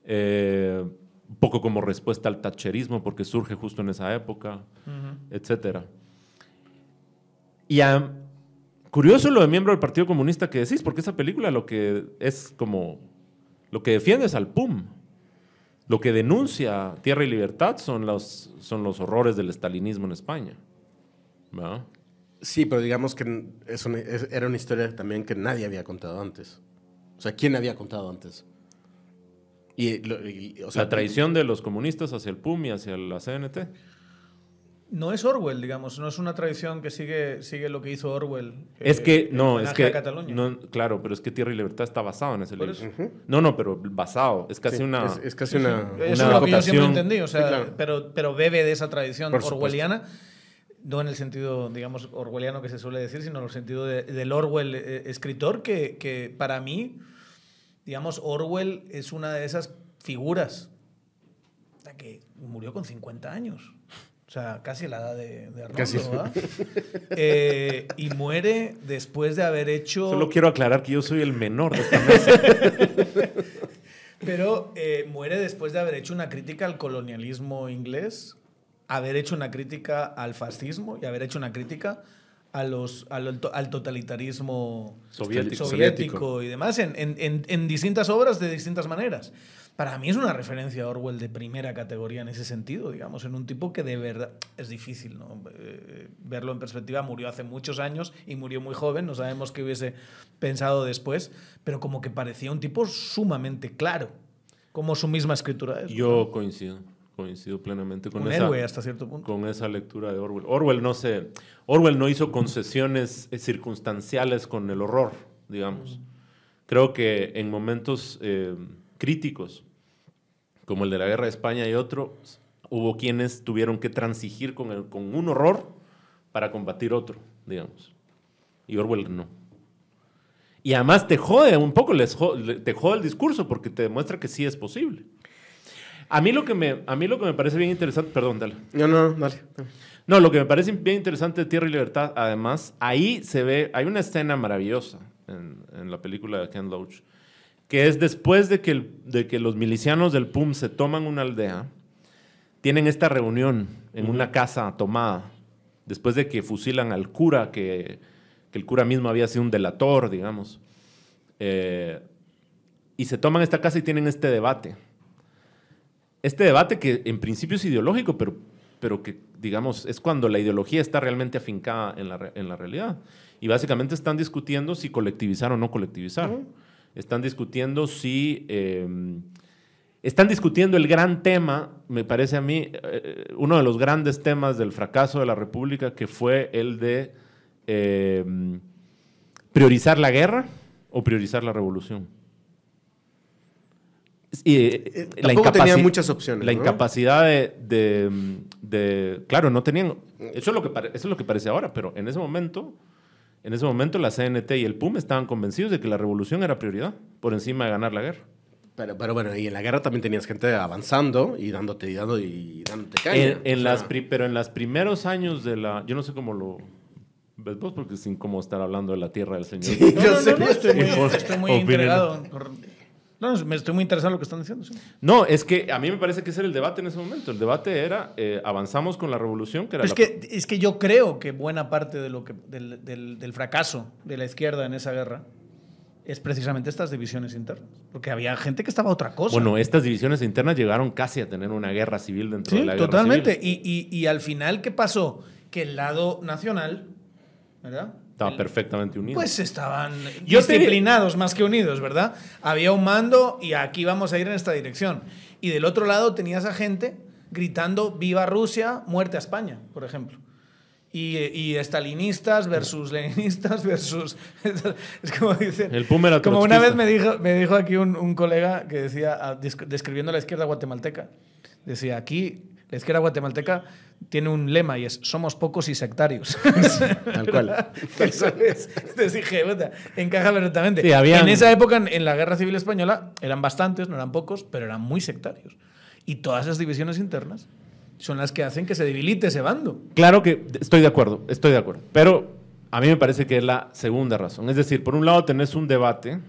Eh, un poco como respuesta al tacherismo, porque surge justo en esa época, etcétera. Y ah, curioso lo de miembro del Partido Comunista que decís, porque esa película lo que es como, lo que defiende es al PUM. Lo que denuncia Tierra y Libertad son los, son los horrores del estalinismo en España. ¿verdad? Sí, pero digamos que es una- es- era una historia también que nadie había contado antes. O sea, ¿quién había contado antes? Y, lo- y- o sea, la traición de los comunistas hacia el PUM y hacia la CNT. No es Orwell, digamos, no es una tradición que sigue, sigue lo que hizo Orwell. Es eh, que, en no, es que, no, claro, pero es que Tierra y Libertad está basado en ese libro. eso. No, no, pero basado, es casi sí, una... Es, es casi una. Eso es una lo que yo siempre entendí, o sea, Sí, claro. pero, pero bebe de esa tradición Por supuesto. orwelliana, no en el sentido, digamos, orwelliano que se suele decir, sino en el sentido de- del Orwell eh, escritor, que, que para mí, digamos, Orwell es una de esas figuras que murió con 50 años. O sea, casi la edad de, de Arnoldo, Casi. ¿verdad? Eh, y muere después de haber hecho... Solo quiero aclarar que yo soy el menor de esta mesa. Pero eh, muere después de haber hecho una crítica al colonialismo inglés, haber hecho una crítica al fascismo y haber hecho una crítica a los, al, al totalitarismo Soviético. soviético y demás en, en- en- en distintas obras de distintas maneras. Para mí es una referencia a Orwell de primera categoría en ese sentido, digamos, en un tipo que de verdad es difícil ¿no? Eh, verlo en perspectiva. Murió hace muchos años y murió muy joven, no sabemos qué hubiese pensado después, pero como que parecía un tipo sumamente claro, como su misma escritura es. Yo coincido, coincido plenamente con Un esa, héroe hasta cierto punto. con esa lectura de Orwell. Orwell no se, Orwell no hizo concesiones eh, circunstanciales con el horror, digamos. Creo que en momentos eh, críticos, como el de la guerra de España y otros, hubo quienes tuvieron que transigir con, el- con un horror para combatir otro, digamos. Y Orwell no. Y además te jode un poco, les jo- le- te jode el discurso porque te demuestra que sí es posible. A mí lo que me, a mí lo que me parece bien interesante, perdón, dale. No, no, dale. No, lo que me parece bien interesante de Tierra y Libertad, además, ahí se ve, hay una escena maravillosa en, en la película de Ken Loach, que es después de que, el- de que los milicianos del PUM se toman una aldea, tienen esta reunión en una casa tomada, después de que fusilan al cura, que, que el cura mismo había sido un delator, digamos, Eh, y se toman esta casa y tienen este debate este debate que en principio es ideológico, pero, pero que, digamos, es cuando la ideología está realmente afincada en la, en la realidad. Y básicamente están discutiendo si colectivizar o no colectivizar. Están discutiendo si... eh, están discutiendo el gran tema, me parece a mí, eh, uno de los grandes temas del fracaso de la República, que fue el de eh, priorizar la guerra o priorizar la revolución. Y, eh, tampoco tenían muchas opciones, La ¿no? incapacidad de, de- de- Claro, no tenían... Eso es, lo que eso es lo que parece ahora, pero en ese momento... En ese momento la CNT y el PUM estaban convencidos de que la revolución era prioridad por encima de ganar la guerra. Pero, pero bueno, y en la guerra también tenías gente avanzando y dándote y, dando, y dándote caña. En, las pri- pero en los primeros años de la... Yo no sé cómo lo... ¿Ves vos? Porque es incómodo estar hablando de la tierra del Señor. Sí. No, Yo no, sé. no, no, estoy muy, estoy muy por- No, no, me estoy muy interesado en lo que están diciendo. sí. No, es que a mí me parece que ese era el debate en ese momento. El debate era, eh, avanzamos con la revolución, que era Pero es la- que, es que yo creo que buena parte de lo que, del, del- del fracaso de la izquierda en esa guerra es precisamente estas divisiones internas. Porque había gente que estaba a otra cosa. Bueno, estas divisiones internas llegaron casi a tener una guerra civil dentro sí, de la guerra totalmente. civil. Y, y- y al final, ¿qué pasó? Que el lado nacional, ¿verdad? Estaba El- perfectamente unido. Pues estaban Yo te- disciplinados más que unidos, ¿verdad? Había un mando y aquí vamos a ir en esta dirección. Y del otro lado tenías a gente gritando viva Rusia, muerte a España, por ejemplo. Y, y estalinistas versus leninistas versus... Es como dicen... El PUM era Como una vez me dijo, me dijo aquí un, un colega que decía, desc- describiendo la izquierda guatemalteca, decía, aquí la izquierda guatemalteca tiene un lema y es, somos pocos y sectarios. Tal cual. Eso es. Entonces dije, puta, encaja perfectamente. Sí, habían- En esa época, en, en la Guerra Civil Española, eran bastantes, no eran pocos, pero eran muy sectarios. Y todas esas divisiones internas son las que hacen que se debilite ese bando. Claro que estoy de acuerdo, estoy de acuerdo. Pero a mí me parece que es la segunda razón. Es decir, por un lado tenés un debate,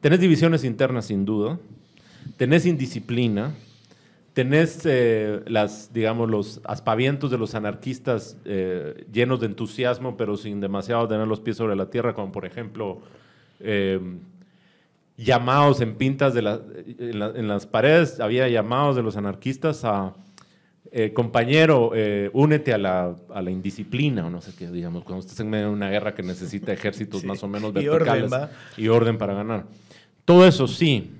tenés divisiones internas sin duda, tenés indisciplina, tenés eh, las, digamos, los aspavientos de los anarquistas eh, llenos de entusiasmo, pero sin demasiado tener los pies sobre la tierra, como por ejemplo eh, llamados en pintas de la- en, la- en las paredes, había llamados de los anarquistas a compañero, únete a la, a la indisciplina o no sé qué, digamos, cuando estés en medio de una guerra que necesita ejércitos Sí. más o menos Y orden, verticales ¿va? y orden para ganar. Todo eso sí.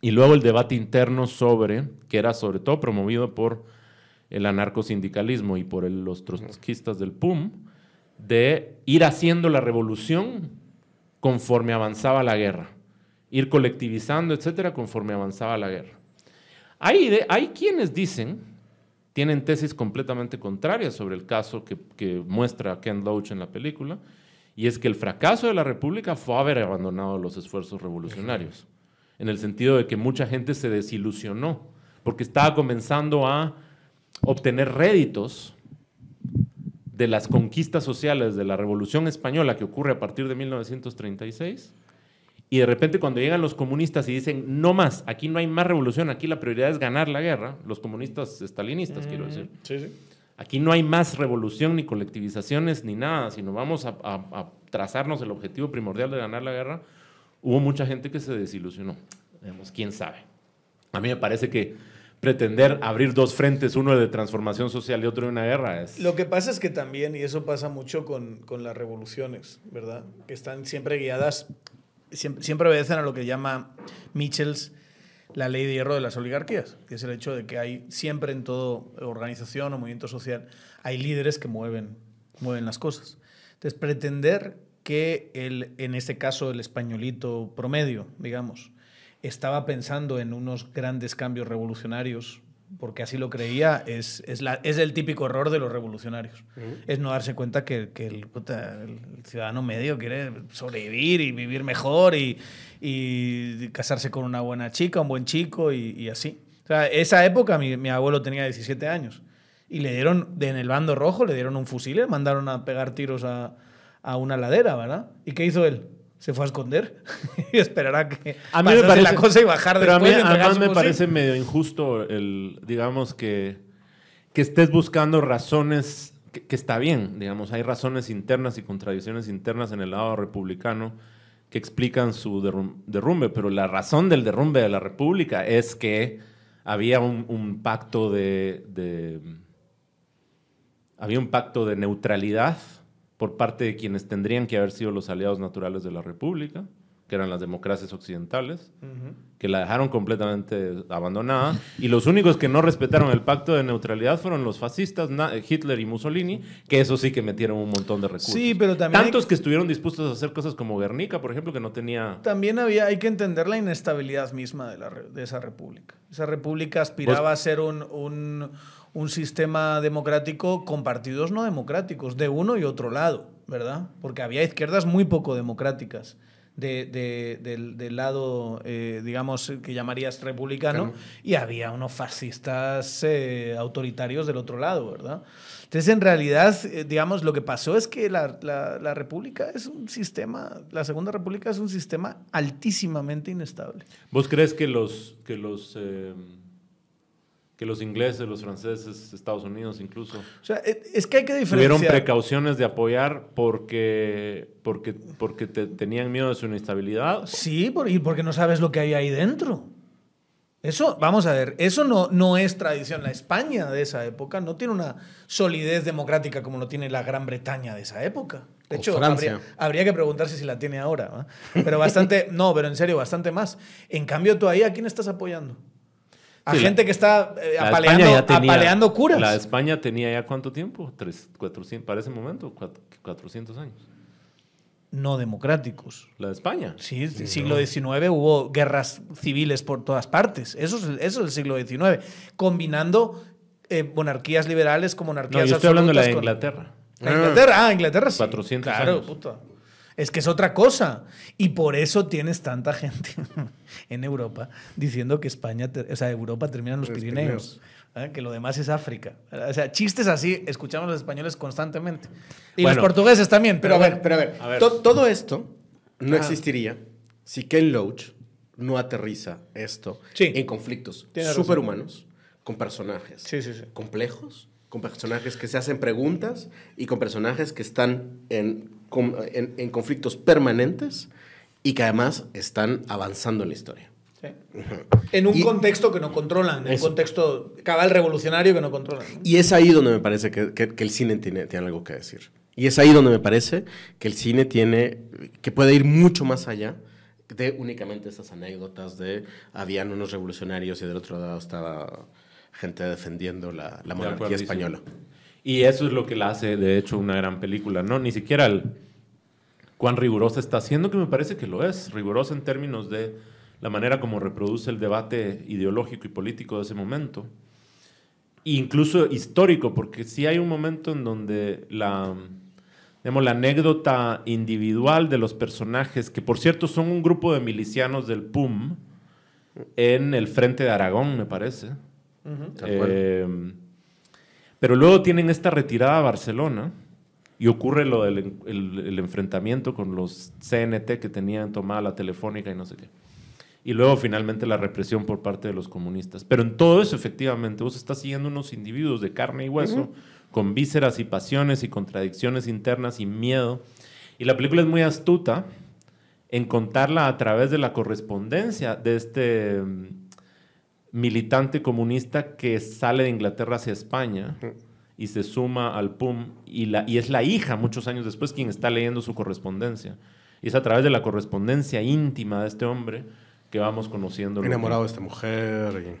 Y luego el debate interno sobre, que era sobre todo promovido por el anarcosindicalismo y por los trotskistas del PUM, de ir haciendo la revolución conforme avanzaba la guerra, ir colectivizando, etcétera, conforme avanzaba la guerra. Hay, hay quienes dicen, tienen tesis completamente contrarias sobre el caso que, que muestra Ken Loach en la película, y es que el fracaso de la República fue haber abandonado los esfuerzos revolucionarios, en el sentido de que mucha gente se desilusionó, porque estaba comenzando a obtener réditos de las conquistas sociales de la Revolución Española que ocurre a partir de 1936. Y de repente cuando llegan los comunistas y dicen, no más, aquí no hay más revolución, aquí la prioridad es ganar la guerra, los comunistas estalinistas, quiero decir. Sí, sí. Aquí no hay más revolución ni colectivizaciones ni nada, sino vamos a, a- a trazarnos el objetivo primordial de ganar la guerra. Hubo mucha gente que se desilusionó. Digamos, quién sabe. A mí me parece que pretender abrir dos frentes, uno de transformación social y otro de una guerra, es... Lo que pasa es que también, y eso pasa mucho con, con las revoluciones, ¿verdad? Que están siempre guiadas, siempre, siempre obedecen a lo que llama Michels la ley de hierro de las oligarquías, que es el hecho de que hay siempre en toda organización o movimiento social, hay líderes que mueven, mueven las cosas. Entonces, pretender que el, en este caso el españolito promedio, digamos, estaba pensando en unos grandes cambios revolucionarios porque así lo creía, es, es, la, es el típico error de los revolucionarios. Es no darse cuenta que, que el, el, ciudadano medio quiere sobrevivir y vivir mejor y, y casarse con una buena chica, un buen chico y, y así. O sea, esa época mi, mi, abuelo tenía 17 años y le dieron, en el bando rojo, le dieron un fusil, le mandaron a pegar tiros a, a una ladera, ¿verdad? ¿Y qué hizo él? se fue a esconder y esperará que a mí me parece, la cosa y bajar pero después. a mí, además me parece medio injusto el, digamos que, que estés buscando razones que, que, está bien, digamos, hay razones internas y contradicciones internas en el lado republicano que explican su derrumbe, pero la razón del derrumbe de la república es que había un, un pacto de, de había un pacto de neutralidad por parte de quienes tendrían que haber sido los aliados naturales de la República, que eran las democracias occidentales, uh -huh. que la dejaron completamente abandonada, y los únicos que no respetaron el pacto de neutralidad fueron los fascistas, Hitler y Mussolini, que eso sí que metieron un montón de recursos. Sí, pero también Tantos que estuvieron dispuestos a hacer cosas como Guernica, por ejemplo, que no tenía... También había, hay que entender la inestabilidad misma de, la, de esa república. Esa república aspiraba a ser un, un un sistema democrático con partidos no democráticos, de uno y otro lado, ¿verdad? Porque había izquierdas muy poco democráticas. De, de, del, del, lado, eh, digamos, que llamarías republicano, claro. y había unos fascistas eh, autoritarios del otro lado, ¿verdad? Entonces, en realidad, eh, digamos, lo que pasó es que la, la, la, República es un sistema, la Segunda República es un sistema altísimamente inestable. ¿Vos crees que los, que los eh, que los ingleses, los franceses, Estados Unidos incluso. O sea, e, es que hay que diferenciar. Tuvieron precauciones de apoyar porque, porque, porque te, tenían miedo de su inestabilidad. Sí, por, y porque no sabes lo que hay ahí dentro. Eso, vamos a ver, eso no, no es tradición. La España de esa época no tiene una solidez democrática como lo tiene la Gran Bretaña de esa época. De hecho, habría, habría, que preguntarse si la tiene ahora. ¿eh? Pero bastante, no, pero en serio, bastante más. En cambio, tú ahí, ¿a quién estás apoyando? A sí, gente la, que está eh, apaleando, tenía, apaleando, curas. La España tenía ya cuánto tiempo? Tres, 400, para ese momento, 400 años. No democráticos. La de España. Sí, sí siglo XIX hubo guerras civiles por todas partes. Eso es, eso es el siglo XIX. Combinando eh, monarquías liberales con monarquías no, yo estoy hablando de la de Inglaterra. ¿La Inglaterra? Ah, Inglaterra sí. 400 claro, años. Puta. Es que es otra cosa. Y por eso tienes tanta gente en Europa diciendo que España, o sea, Europa termina en los, los Pirineos. ¿eh? Que lo demás es África. O sea, chistes así escuchamos los españoles constantemente. Y bueno, los portugueses también. Pero, pero a ver, pero a ver. A ver. To todo esto no ah. existiría si Ken Loach no aterriza esto sí. en conflictos superhumanos con personajes sí, sí, complejos, con personajes que se hacen preguntas y con personajes que están en en, en, conflictos permanentes y que además están avanzando en la historia. Sí. Uh -huh. En un y, contexto que no controlan, en un contexto cabal revolucionario que no controlan. ¿no? Y es ahí donde me parece que, que, que, el cine tiene, tiene algo que decir. Y es ahí donde me parece que el cine tiene, que puede ir mucho más allá de únicamente estas anécdotas de habían unos revolucionarios y del otro lado estaba gente defendiendo la, la monarquía de española. Y eso es lo que la hace, de hecho, una gran película, ¿no? Ni siquiera el cuán rigurosa está haciendo, que me parece que lo es, rigurosa en términos de la manera como reproduce el debate ideológico y político de ese momento. E incluso histórico, porque sí hay un momento en donde la, digamos, la anécdota individual de los personajes, que por cierto son un grupo de milicianos del PUM, en el frente de Aragón, me parece. Uh -huh. eh, pero luego tienen esta retirada a Barcelona y ocurre lo del el, el enfrentamiento con los CNT que tenían tomada la telefónica y no sé qué. Y luego finalmente la represión por parte de los comunistas. Pero en todo eso, efectivamente, vos estás siguiendo unos individuos de carne y hueso, uh -huh. con vísceras y pasiones y contradicciones internas y miedo. Y la película es muy astuta en contarla a través de la correspondencia de este militante comunista que sale de Inglaterra hacia España uh -huh. y se suma al PUM y, la, y es la hija muchos años después quien está leyendo su correspondencia. Y es a través de la correspondencia íntima de este hombre que vamos conociendo. Enamorado de esta mujer. y-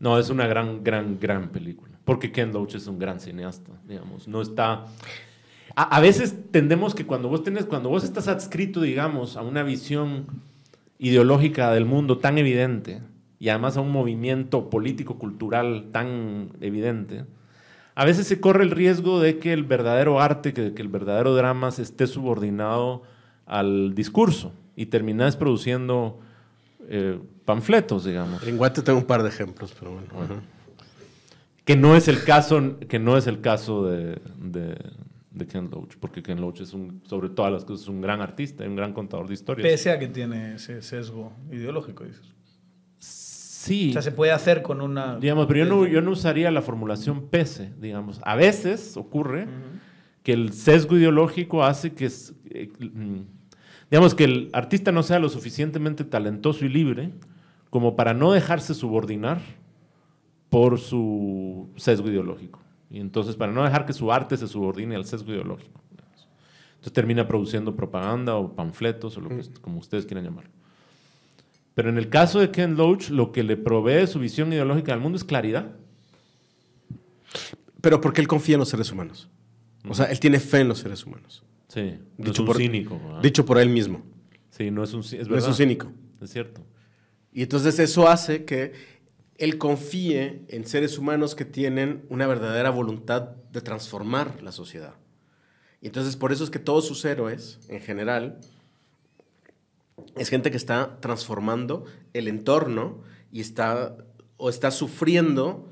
No, es una gran, gran, gran película. Porque Ken Loach es un gran cineasta, digamos. No está... A, a veces tendemos que cuando vos, tenés, cuando vos estás adscrito, digamos, a una visión ideológica del mundo tan evidente y además a un movimiento político-cultural tan evidente, a veces se corre el riesgo de que el verdadero arte, que, que el verdadero drama se esté subordinado al discurso y terminás produciendo eh, panfletos, digamos. En Guate tengo un par de ejemplos, pero bueno. ajá. Que no es el caso, que no es el caso de, de, de Ken Loach, porque Ken Loach es un, sobre todas las cosas, un gran artista y un gran contador de historias. Pese a que tiene ese sesgo ideológico, dices. Sí, O sea, se puede hacer con una... digamos, pero yo no, yo no usaría la formulación pese, digamos. A veces ocurre que el sesgo ideológico hace que, eh, mm, digamos, que el artista no sea lo suficientemente talentoso y libre como para no dejarse subordinar por su sesgo ideológico. Y entonces, para no dejar que su arte se subordine al sesgo ideológico. Entonces termina produciendo propaganda o panfletos o lo que, como ustedes quieran llamarlo. Pero en el caso de Ken Loach, lo que le provee su visión ideológica al mundo es claridad. Pero porque él confía en los seres humanos. O sea, él tiene fe en los seres humanos. Sí, no Dicho es un por- cínico. ¿verdad? Dicho por él mismo. Sí, no es un es No es un cínico. Es cierto. Y entonces eso hace que él confíe en seres humanos que tienen una verdadera voluntad de transformar la sociedad. Y entonces por eso es que todos sus héroes, en general, es gente que está transformando el entorno y está o está sufriendo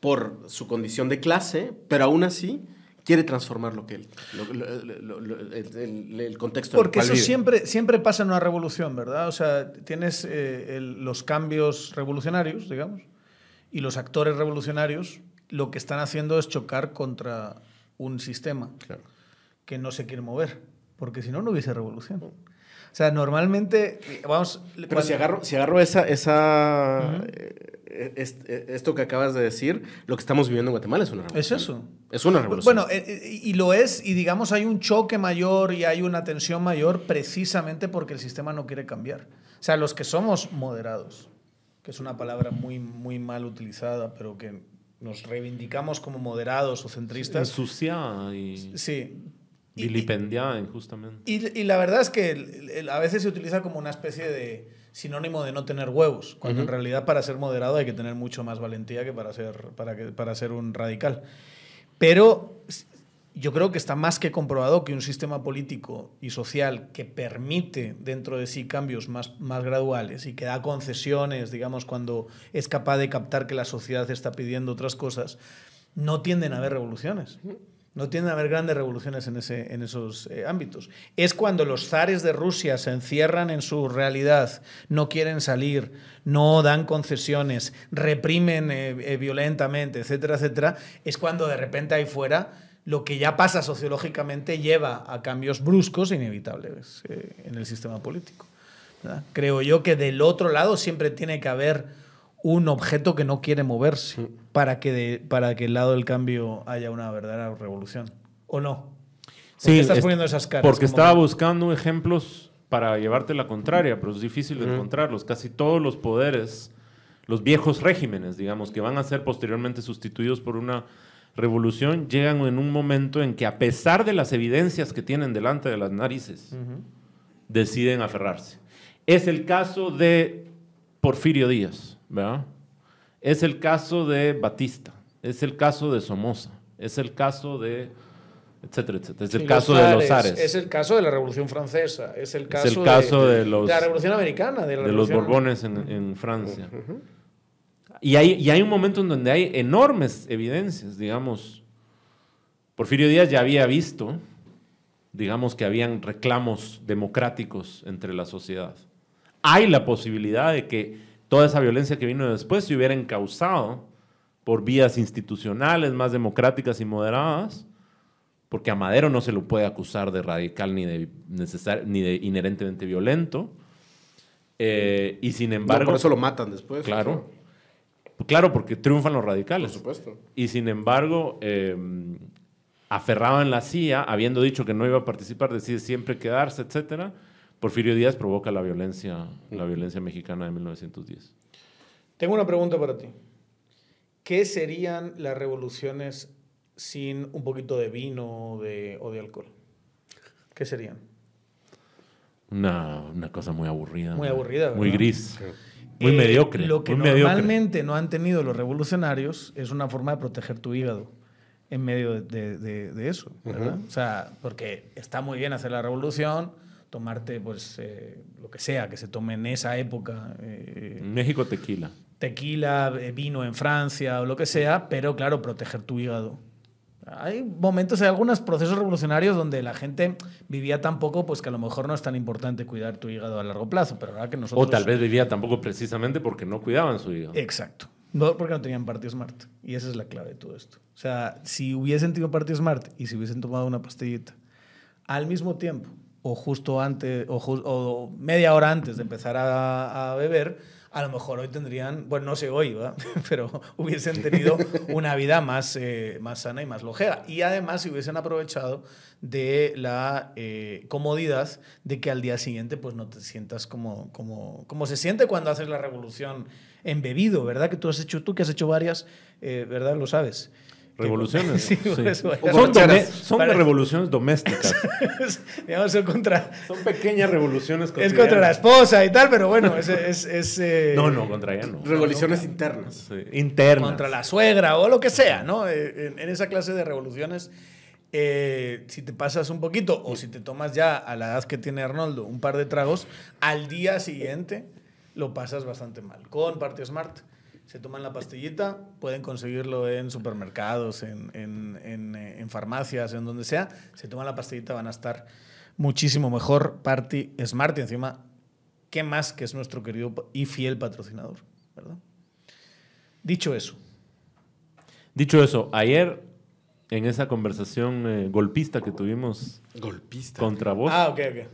por su condición de clase, pero aún así quiere transformar lo que él, lo- lo- lo- lo- el, contexto en el Porque cual eso vive. siempre, siempre pasa en una revolución, ¿verdad? O sea, tienes eh, el- los cambios revolucionarios, digamos, y los actores revolucionarios lo que están haciendo es chocar contra un sistema Claro. que no se quiere mover, porque si no, no hubiese revolución. O sea, normalmente, vamos... Pero cuando- si agarro, si agarro esa, esa eh, est- eh, esto que acabas de decir, lo que estamos viviendo en Guatemala es una Es revolución. eso. Es una revolución. Bueno, eh, y lo es, y digamos hay un choque mayor y hay una tensión mayor precisamente porque el sistema no quiere cambiar. O sea, los que somos moderados, que es una palabra muy, muy mal utilizada, pero que nos reivindicamos como moderados o centristas. Ensuciada y Sí. Vilipendiada injustamente. Y, y la verdad es que el- el- a veces se utiliza como una especie de sinónimo de no tener huevos, cuando en realidad para ser moderado hay que tener mucho más valentía que para ser, para que, para ser un radical. Pero yo creo que está más que comprobado que un sistema político y social que permite dentro de sí cambios más, más graduales y que da concesiones, digamos, cuando es capaz de captar que la sociedad está pidiendo otras cosas, no tienden a haber revoluciones. No tienden a haber grandes revoluciones en, esos eh, ámbitos. Es cuando los zares de Rusia se encierran en su realidad, no quieren salir, no dan concesiones, reprimen eh, eh, violentamente, etcétera, etcétera, es cuando de repente ahí fuera lo que ya pasa sociológicamente lleva a cambios bruscos e inevitables en el sistema político. Creo yo que del otro lado siempre tiene que haber un objeto que no quiere moverse para que, de- para que el lado del cambio haya una verdadera revolución. ¿O no? ¿Por qué estás es- poniendo esas caras? Porque estaba que- buscando ejemplos para llevarte la contraria, pero es difícil de encontrarlos. Casi todos los poderes, los viejos regímenes, digamos, que van a ser posteriormente sustituidos por una revolución, llegan en un momento en que a pesar de las evidencias que tienen delante de las narices, deciden aferrarse. Es el caso de Porfirio Díaz, ¿verdad? Es el caso de Batista, es el caso de Somoza, es el caso de etcétera, etcétera. Es el caso de los zares, Es el caso de la Revolución Francesa. Es el caso, el caso de los- la Revolución Americana. De, la de los Borbones en, en Francia. Y hay, y hay un momento en donde hay enormes evidencias, digamos. Porfirio Díaz ya había visto, digamos, que habían reclamos democráticos entre la sociedad. Hay la posibilidad de que toda esa violencia que vino después se hubiera encausado por vías institucionales más democráticas y moderadas, porque a Madero no se lo puede acusar de radical ni de, necesar- ni de inherentemente violento. Eh, y sin No, embargo, por eso lo matan después. claro, claro, porque triunfan los Por radicales. supuesto. Y sin embargo, eh, aferrado en la CIA, habiendo dicho que no iba a participar, decide siempre quedarse, etcétera. Porfirio Díaz provoca la violencia, la violencia mexicana de 1910. Tengo una pregunta para ti. ¿Qué serían las revoluciones sin un poquito de vino o de, o de alcohol? ¿Qué serían? Una, una cosa muy aburrida. Muy aburrida, Muy gris. Muy Eh, mediocre. Lo que muy mediocre. normalmente no han tenido los revolucionarios es una forma de proteger tu hígado en medio de, de- de- de eso, ¿verdad? O sea, porque está muy bien hacer la revolución, tomarte pues eh, lo que sea que se tome en esa época, eh, México tequila. tequila, eh, vino en Francia o lo que sea, pero claro, proteger tu hígado. Hay momentos, hay algunos procesos revolucionarios donde la gente vivía tan poco, pues que a lo mejor no es tan importante cuidar tu hígado a largo plazo, pero ahora que nosotros... O tal vez vivía tampoco precisamente porque no cuidaban su hígado. Exacto. No, porque no tenían Party Smart. Y esa es la clave de todo esto. O sea, si hubiesen tenido Party Smart y si hubiesen tomado una pastillita al mismo tiempo, o justo antes, o, ju- o media hora antes de empezar a, a beber, a lo mejor hoy tendrían, bueno, no sé hoy, ¿verdad? pero hubiesen tenido una vida más, eh, más sana y más longeva. Y además, si hubiesen aprovechado de la eh, comodidad de que al día siguiente pues no te sientas como, como, como se siente cuando haces la revolución embebido, ¿verdad? Que tú has hecho, tú que has hecho varias, eh, ¿verdad? Lo sabes. Revoluciones. sí, sí. por eso, Son, dome- son Para- revoluciones domésticas. digamos, son contra, son pequeñas revoluciones es contra la esposa y tal, pero bueno, es... es, es, eh, No, no, contra ella no. Revoluciones internas. Sí, Internas. contra la suegra o lo que sea, ¿no? Eh, En, en esa clase de revoluciones, eh, si te pasas un poquito o si te tomas ya a la edad que tiene Arnoldo un par de tragos, al día siguiente lo pasas bastante mal. Con Party Smart se toman la pastillita, pueden conseguirlo en supermercados, en, en- en, eh, en farmacias, en donde sea, se toman la pastillita, van a estar muchísimo mejor Party Smart y encima, ¿qué más que es nuestro querido y fiel patrocinador? ¿verdad? Dicho eso, Dicho eso, ayer en esa conversación eh, golpista que tuvimos Golpista. contra vos, Ah, ok, ok.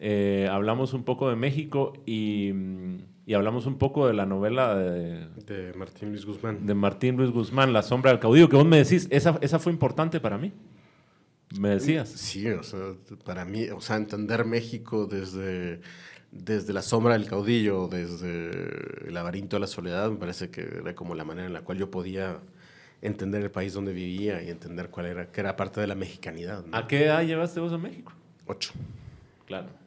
eh, hablamos un poco de México y, mm, y hablamos un poco de la novela de, De Martín Luis Guzmán. de Martín Luis Guzmán, La sombra del caudillo, que vos me decís, esa, esa fue importante para mí. Me decías. Sí, o sea, para mí, o sea, entender México desde, desde la sombra del caudillo, desde el laberinto de la soledad, me parece que era como la manera en la cual yo podía entender el país donde vivía y entender cuál era, que era parte de la mexicanidad. ¿no? ¿A qué edad llevaste vos a México? Ocho. Claro.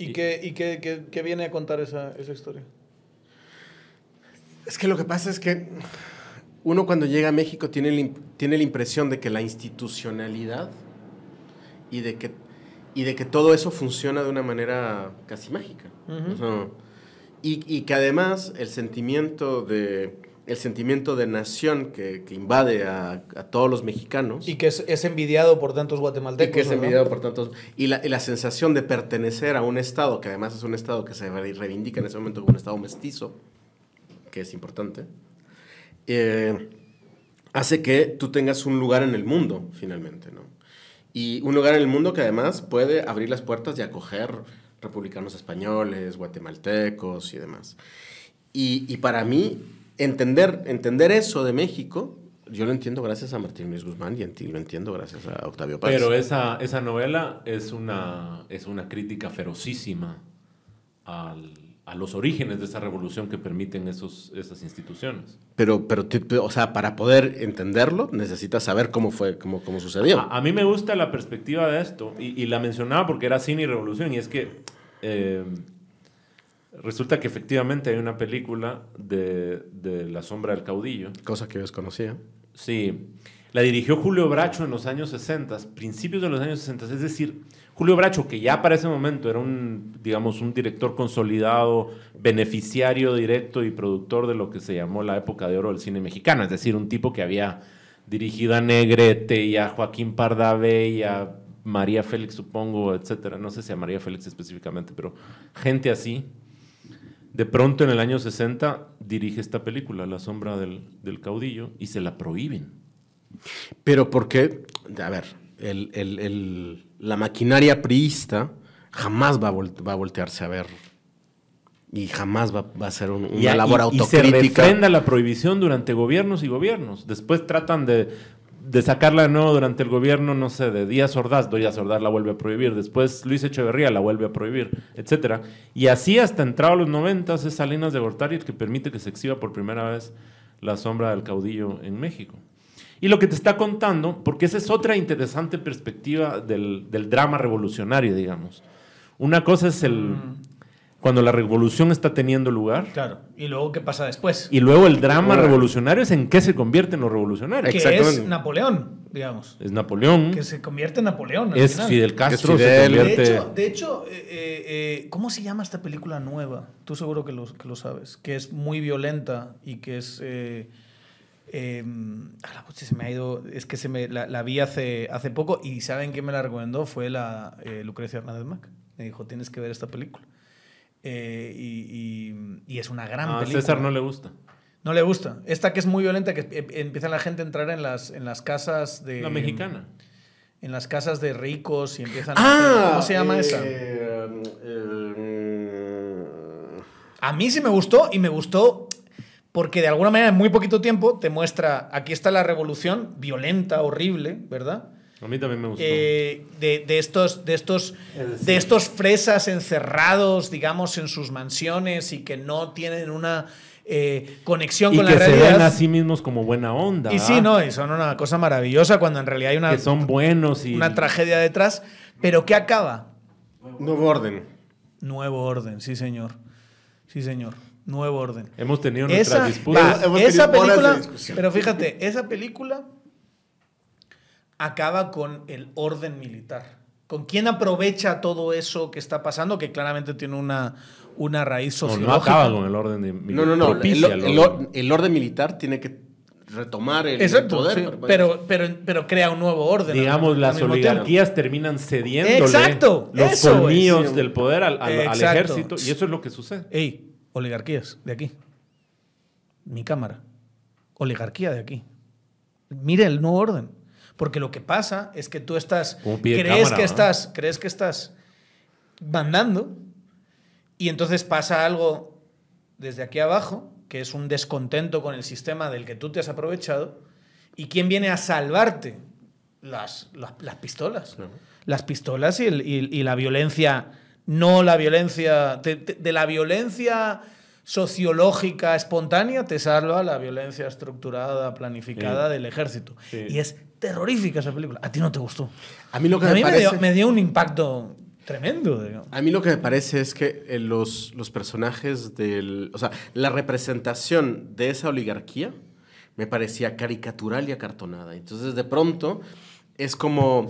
¿Y, qué, y qué, qué- qué viene a contar esa, esa historia? Es que lo que pasa es que uno cuando llega a México tiene, tiene la impresión de que la institucionalidad y de que, y de que todo eso funciona de una manera casi mágica. Ujú. O sea, y, y que además el sentimiento de, el sentimiento de nación que, que invade a, a todos los mexicanos Y que es, es envidiado por tantos y guatemaltecos. que es ¿verdad? envidiado por tantos. Y la, y la sensación de pertenecer a un Estado, que además es un Estado que se re- reivindica en ese momento como un Estado mestizo, que es importante, eh, hace que tú tengas un lugar en el mundo, finalmente, ¿no? Y un lugar en el mundo que además puede abrir las puertas y acoger republicanos españoles, guatemaltecos y demás. Y, y para mí, entender, entender eso de México, yo lo entiendo gracias a Martín Luis Guzmán y lo entiendo gracias a Octavio Paz. Pero esa, esa novela es una, es una crítica ferocísima al- a los orígenes de esa revolución que permiten esos, esas instituciones. Pero, pero o sea, para poder entenderlo, necesitas saber cómo fue, cómo, cómo sucedió. A, a mí me gusta la perspectiva de esto, y, y la mencionaba porque era cine y revolución, y es que eh, resulta que efectivamente hay una película de, de La sombra del caudillo. Cosa que yo desconocía. Sí, la dirigió Julio Bracho en los años 60, principios de los años 60, es decir, Julio Bracho, que ya para ese momento era un, digamos, un director consolidado, beneficiario directo y productor de lo que se llamó la época de oro del cine mexicano, es decir, un tipo que había dirigido a Negrete y a Joaquín Pardavé y a María Félix, supongo, etcétera. No sé si a María Félix específicamente, pero gente así. De pronto en el año 60 dirige esta película, La sombra del, del caudillo, y se la prohíben. Pero porque, a ver, el- el- el- la maquinaria priista jamás va a, vol- va a voltearse a ver y jamás va, va a ser un- una Y- labor y- y se refrenda la prohibición durante gobiernos y gobiernos. Después tratan de, de sacarla de nuevo durante el gobierno, no sé, de Díaz Ordaz, Díaz Ordaz la vuelve a prohibir, después Luis Echeverría la vuelve a prohibir, etcétera. Y así hasta entrado a los 90 es Salinas de Gortari el que permite que se exhiba por primera vez la sombra del caudillo en México. Y lo que te está contando, porque esa es otra interesante perspectiva del, del drama revolucionario, digamos. Una cosa es el, cuando la revolución está teniendo lugar. Claro. ¿Y luego qué pasa después? Y luego el drama revolucionario es en qué se convierten los revolucionarios. que es Napoleón, digamos. Es Napoleón. Que se convierte en Napoleón. al Es final. Fidel Castro. Es se Fidel. De hecho, de hecho eh, eh, eh, ¿cómo se llama esta película nueva? Tú seguro que lo, que lo sabes. Que es muy violenta y que es... Eh, eh, ah, la pucha, se me ha ido... Es que se me, la, la vi hace, hace poco y ¿saben quién me la recomendó? Fue la eh, Lucrecia Hernández Mac. Me dijo, tienes que ver esta película. Eh, y, y- y es una gran a película. Ah, César no le gusta. No le gusta. Esta que es muy violenta, que em- empieza la gente a entrar en las, en las casas de... La mexicana. En las casas de ricos y empiezan Ah, a... ¿Cómo se llama eh, esa? eh, A mí sí me gustó y me gustó porque de alguna manera en muy poquito tiempo te muestra, aquí está la revolución, violenta, horrible, ¿verdad? A mí también me gustó. Eh, de, de estos, de, estos, de estos fresas encerrados, digamos, en sus mansiones y que no tienen una eh, conexión y con que la se realidad. ven a sí mismos como buena onda. y sí, ¿ah? no, y son una cosa maravillosa cuando en realidad hay una, Que son buenos y. una tragedia detrás. Pero ¿qué acaba? Nuevo orden. Nuevo orden, sí señor. Sí señor. Nuevo orden. Hemos tenido nuestras Esa, disputas. Hemos esa tenido horas de película, discusión. pero fíjate, esa película acaba con el orden militar. ¿Con quién aprovecha todo eso que está pasando? Que claramente tiene una, una raíz No, sociológica. no acaba con el orden de. No, no, no. El, orden. el orden militar tiene que retomar el, Exacto, poder. sí, pero, pero, pero crea un nuevo orden. Digamos, al las tiempo. oligarquías terminan Exacto, los colmillos Sí. del poder al, al- ejército. Y eso es lo que sucede. Ey, oligarquías, de aquí. Mi cámara. Oligarquía de aquí. Mire el nuevo orden. Porque lo que pasa es que tú estás. Crees cámara, que ¿no? estás. Crees que estás mandando. Y entonces pasa algo desde aquí abajo, que es un descontento con el sistema del que tú te has aprovechado. ¿Y quién viene a salvarte? Las, las, las pistolas. Las pistolas y, el- y- y la violencia, no la violencia, de, de- de la violencia sociológica espontánea te salva la violencia estructurada, planificada Sí. del ejército. Sí. Y es terrorífica esa película. A ti no te gustó. A mí lo que a me mí me, parece... dio, me dio un impacto tremendo. digamos. A mí lo que me parece es que eh, los, los personajes del... O sea, la representación de esa oligarquía me parecía caricatural y acartonada. Entonces, de pronto, es como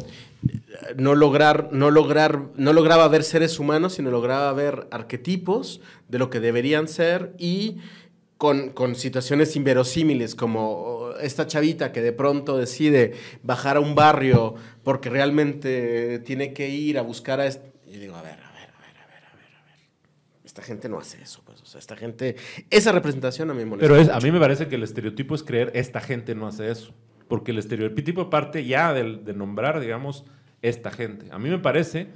eh, no lograr, no lograr, no lograba ver seres humanos, sino lograba ver arquetipos de lo que deberían ser y con, con situaciones inverosímiles, como oh, esta chavita que de pronto decide bajar a un barrio porque realmente tiene que ir a buscar a... Este... Y digo, a ver, a ver, a ver, a ver, a ver, a ver. Esta gente no hace eso, pues. O sea, esta gente... Esa representación a mí me molesta Pero es, a mucho. mí me parece que el estereotipo es creer esta gente no hace eso. Porque el estereotipo parte ya del- de, nombrar, digamos, esta gente. A mí me parece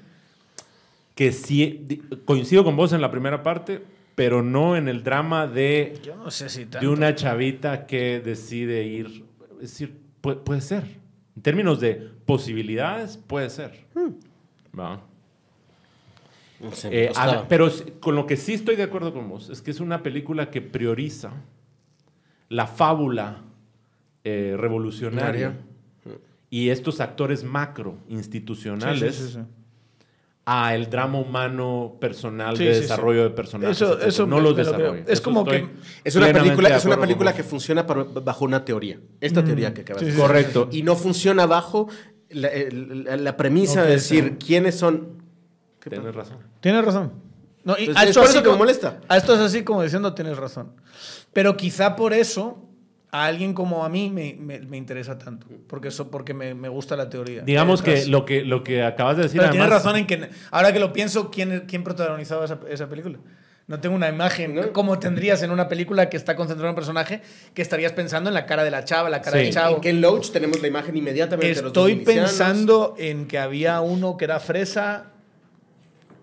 que sí, di- coincido con vos en la primera parte, pero no en el drama de, Yo no sé si de una chavita que decide ir. Es decir, puede, puede ser. En términos de posibilidades, puede ser. Va. Sé, me Eh, a- pero con lo que sí estoy de acuerdo con vos es que es una película que prioriza la fábula eh, revolucionaria y estos actores macro institucionales Sí, sí, sí, sí. A el drama humano personal Sí, de sí, sí. desarrollo de personajes. Eso- eso no me- los me lo creo. desarrollo. Es Eso como que- Es una película, es una película que funciona bajo una teoría. Esta teoría que acabas Sí, de decir. Correcto. Y no funciona bajo la, el- la- la premisa de decir quiénes son. ¿Qué Tienes razón. Tienes razón. No, y Pues a es esto por así eso que me como- molesta. A esto es así como diciendo tienes razón. Pero quizá por eso a alguien como a mí me, me- me interesa tanto. Porque, eso, porque me, me gusta la teoría. Digamos que lo, que lo que acabas de decir Pero tienes razón en que, ahora que lo pienso, ¿quién, quién protagonizaba esa, esa película? No tengo una imagen. ¿No? ¿Cómo tendrías en una película que está concentrada en un personaje que estarías pensando en la cara de la chava, la cara Sí. del chavo? En Ken Loach tenemos la imagen inmediatamente de los dos Estoy pensando en que había uno que era fresa.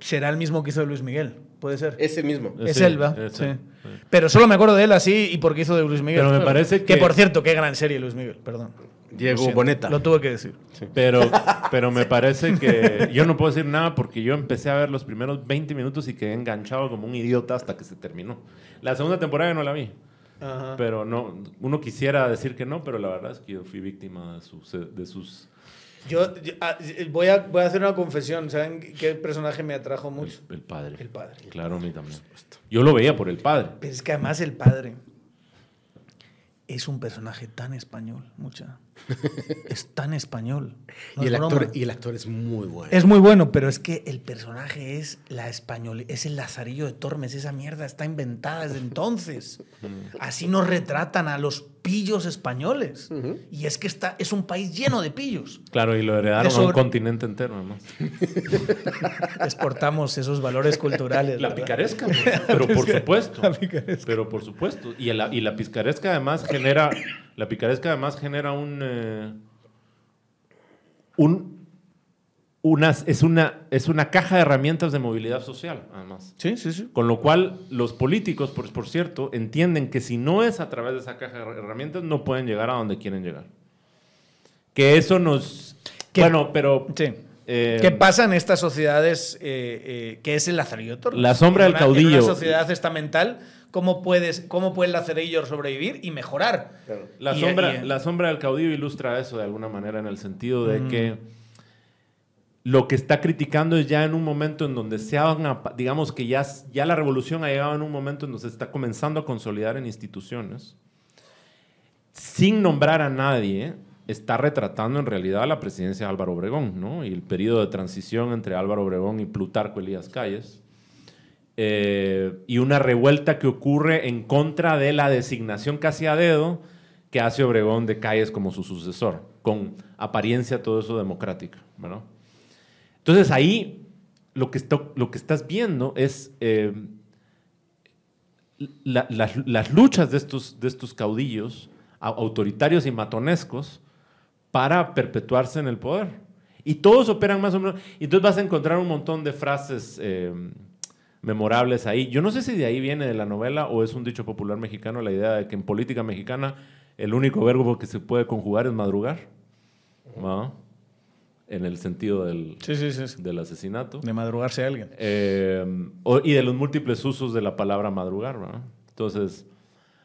Será el mismo que hizo Luis Miguel. Puede ser. Ese mismo. Es sí, él, ¿va? es Sí. Pero solo me acuerdo de él así y porque hizo de Luis Miguel. Pero me parece que- por cierto, qué gran serie Luis Miguel, perdón. Diego Boneta. Lo tuve que decir. Pero, pero me parece que yo no puedo decir nada porque yo empecé a ver los primeros 20 minutos y quedé enganchado como un idiota hasta que se terminó. La segunda temporada yo no la vi. Ajá. Pero no, uno quisiera decir que no, pero la verdad es que yo fui víctima de sus, de sus Yo, yo- ah, voy, a, voy a hacer una confesión. ¿Saben qué personaje me atrajo mucho? el padre. El padre. Claro, a mí también. Yo lo veía por el padre. Pero es que además el padre es un personaje tan español, mucha. Es tan español. No y, es el actor, y el actor es muy bueno. Es muy bueno, pero es que el personaje es la español, es el Lazarillo de Tormes, esa mierda está inventada desde entonces. Así nos retratan a los pillos españoles. Y es que está, es un país lleno de pillos. Claro, y lo heredaron Eso- a un continente entero, además. Exportamos esos valores culturales. La ¿verdad? picaresca, pues, pero por supuesto. La picaresca. Pero por supuesto. Y la, y la picaresca además genera. La picaresca además genera un. eh, un unas, es, una, es una caja de herramientas de movilidad social, además. Sí, sí, sí. Con lo cual, los políticos, por, por cierto, entienden que si no es a través de esa caja de herramientas, no pueden llegar a donde quieren llegar. Que eso nos. Que- bueno, pero. Sí. eh, ¿Qué pasa en estas sociedades eh, eh, que es el lazarillo? La sombra En del una- En caudillo. una sociedad estamental, ¿cómo, puedes, cómo puede el lazarillo sobrevivir y mejorar? La, Y- sombra, y- la sombra del caudillo ilustra eso de alguna manera en el sentido de Mm. que lo que está criticando es ya en un momento en donde se hagan, digamos que ya, ya la revolución ha llegado en un momento en donde se está comenzando a consolidar en instituciones, sin nombrar a nadie, está retratando en realidad la presidencia de Álvaro Obregón, ¿no? Y el periodo de transición entre Álvaro Obregón y Plutarco Elías Calles. Eh, y una revuelta que ocurre en contra de la designación casi a dedo que hace Obregón de Calles como su sucesor, con apariencia todo eso democrática. Entonces ahí lo que, está- lo que estás viendo es eh, la- las, las luchas de estos, de estos caudillos autoritarios y matonescos para perpetuarse en el poder. Y todos operan más o menos. Y entonces vas a encontrar un montón de frases eh, memorables ahí. Yo no sé si de ahí viene de la novela o es un dicho popular mexicano la idea de que en política mexicana el único verbo que se puede conjugar es madrugar. ¿va? En el sentido del, Sí, sí, sí. sí. del asesinato. De madrugarse a alguien. Eh, o- y de los múltiples usos de la palabra madrugar. ¿verdad? Entonces,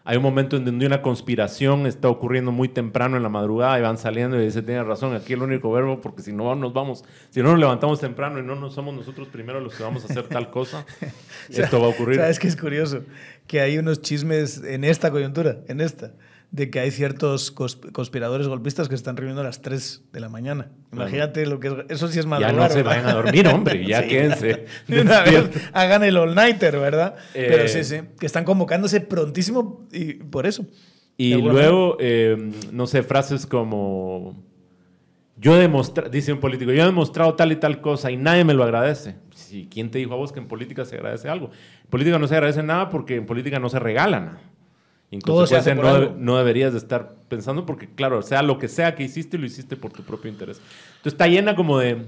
hay un momento en donde una conspiración está ocurriendo muy temprano en la madrugada y van saliendo y dice, tiene razón, aquí el único verbo, porque si no nos vamos, si no nos levantamos temprano y no nos somos nosotros primero los que vamos a hacer tal cosa, esto va a ocurrir. ¿Sabes qué es curioso? Que hay unos chismes en esta coyuntura, en esta, de que hay ciertos cons- conspiradores golpistas que se están reuniendo a las 3 de la mañana. Imagínate lo que es. Eso sí es Ya madrugar. no se vayan a dormir, hombre, ya Sí. quédense. De una vez hagan el all-nighter, ¿verdad? Eh, Pero sí, sí. Que están convocándose prontísimo y por eso. Y luego, eh, no sé, frases como, yo he demostrado, dice un político, yo he demostrado tal y tal cosa y nadie me lo agradece. ¿Quién te dijo a vos que en política se agradece algo? En política no se agradece nada porque en política no se regala nada. En consecuencia, no, no deberías de estar pensando porque, claro, sea lo que sea que hiciste, lo hiciste por tu propio interés. Entonces está llena como de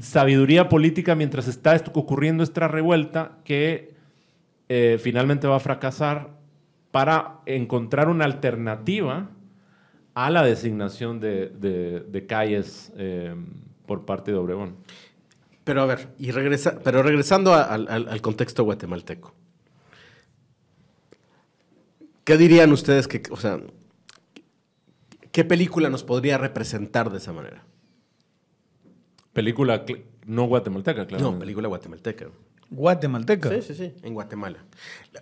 sabiduría política mientras está esto- ocurriendo esta revuelta que eh, finalmente va a fracasar para encontrar una alternativa a la designación de, de- de calles eh, por parte de Obregón. Pero a ver, y regresa, pero regresando a- al, al- al contexto guatemalteco. ¿Qué dirían ustedes que, o sea, qué película nos podría representar de esa manera? Película no guatemalteca, claro. No, película guatemalteca. Guatemalteca. Sí, sí, sí, en Guatemala.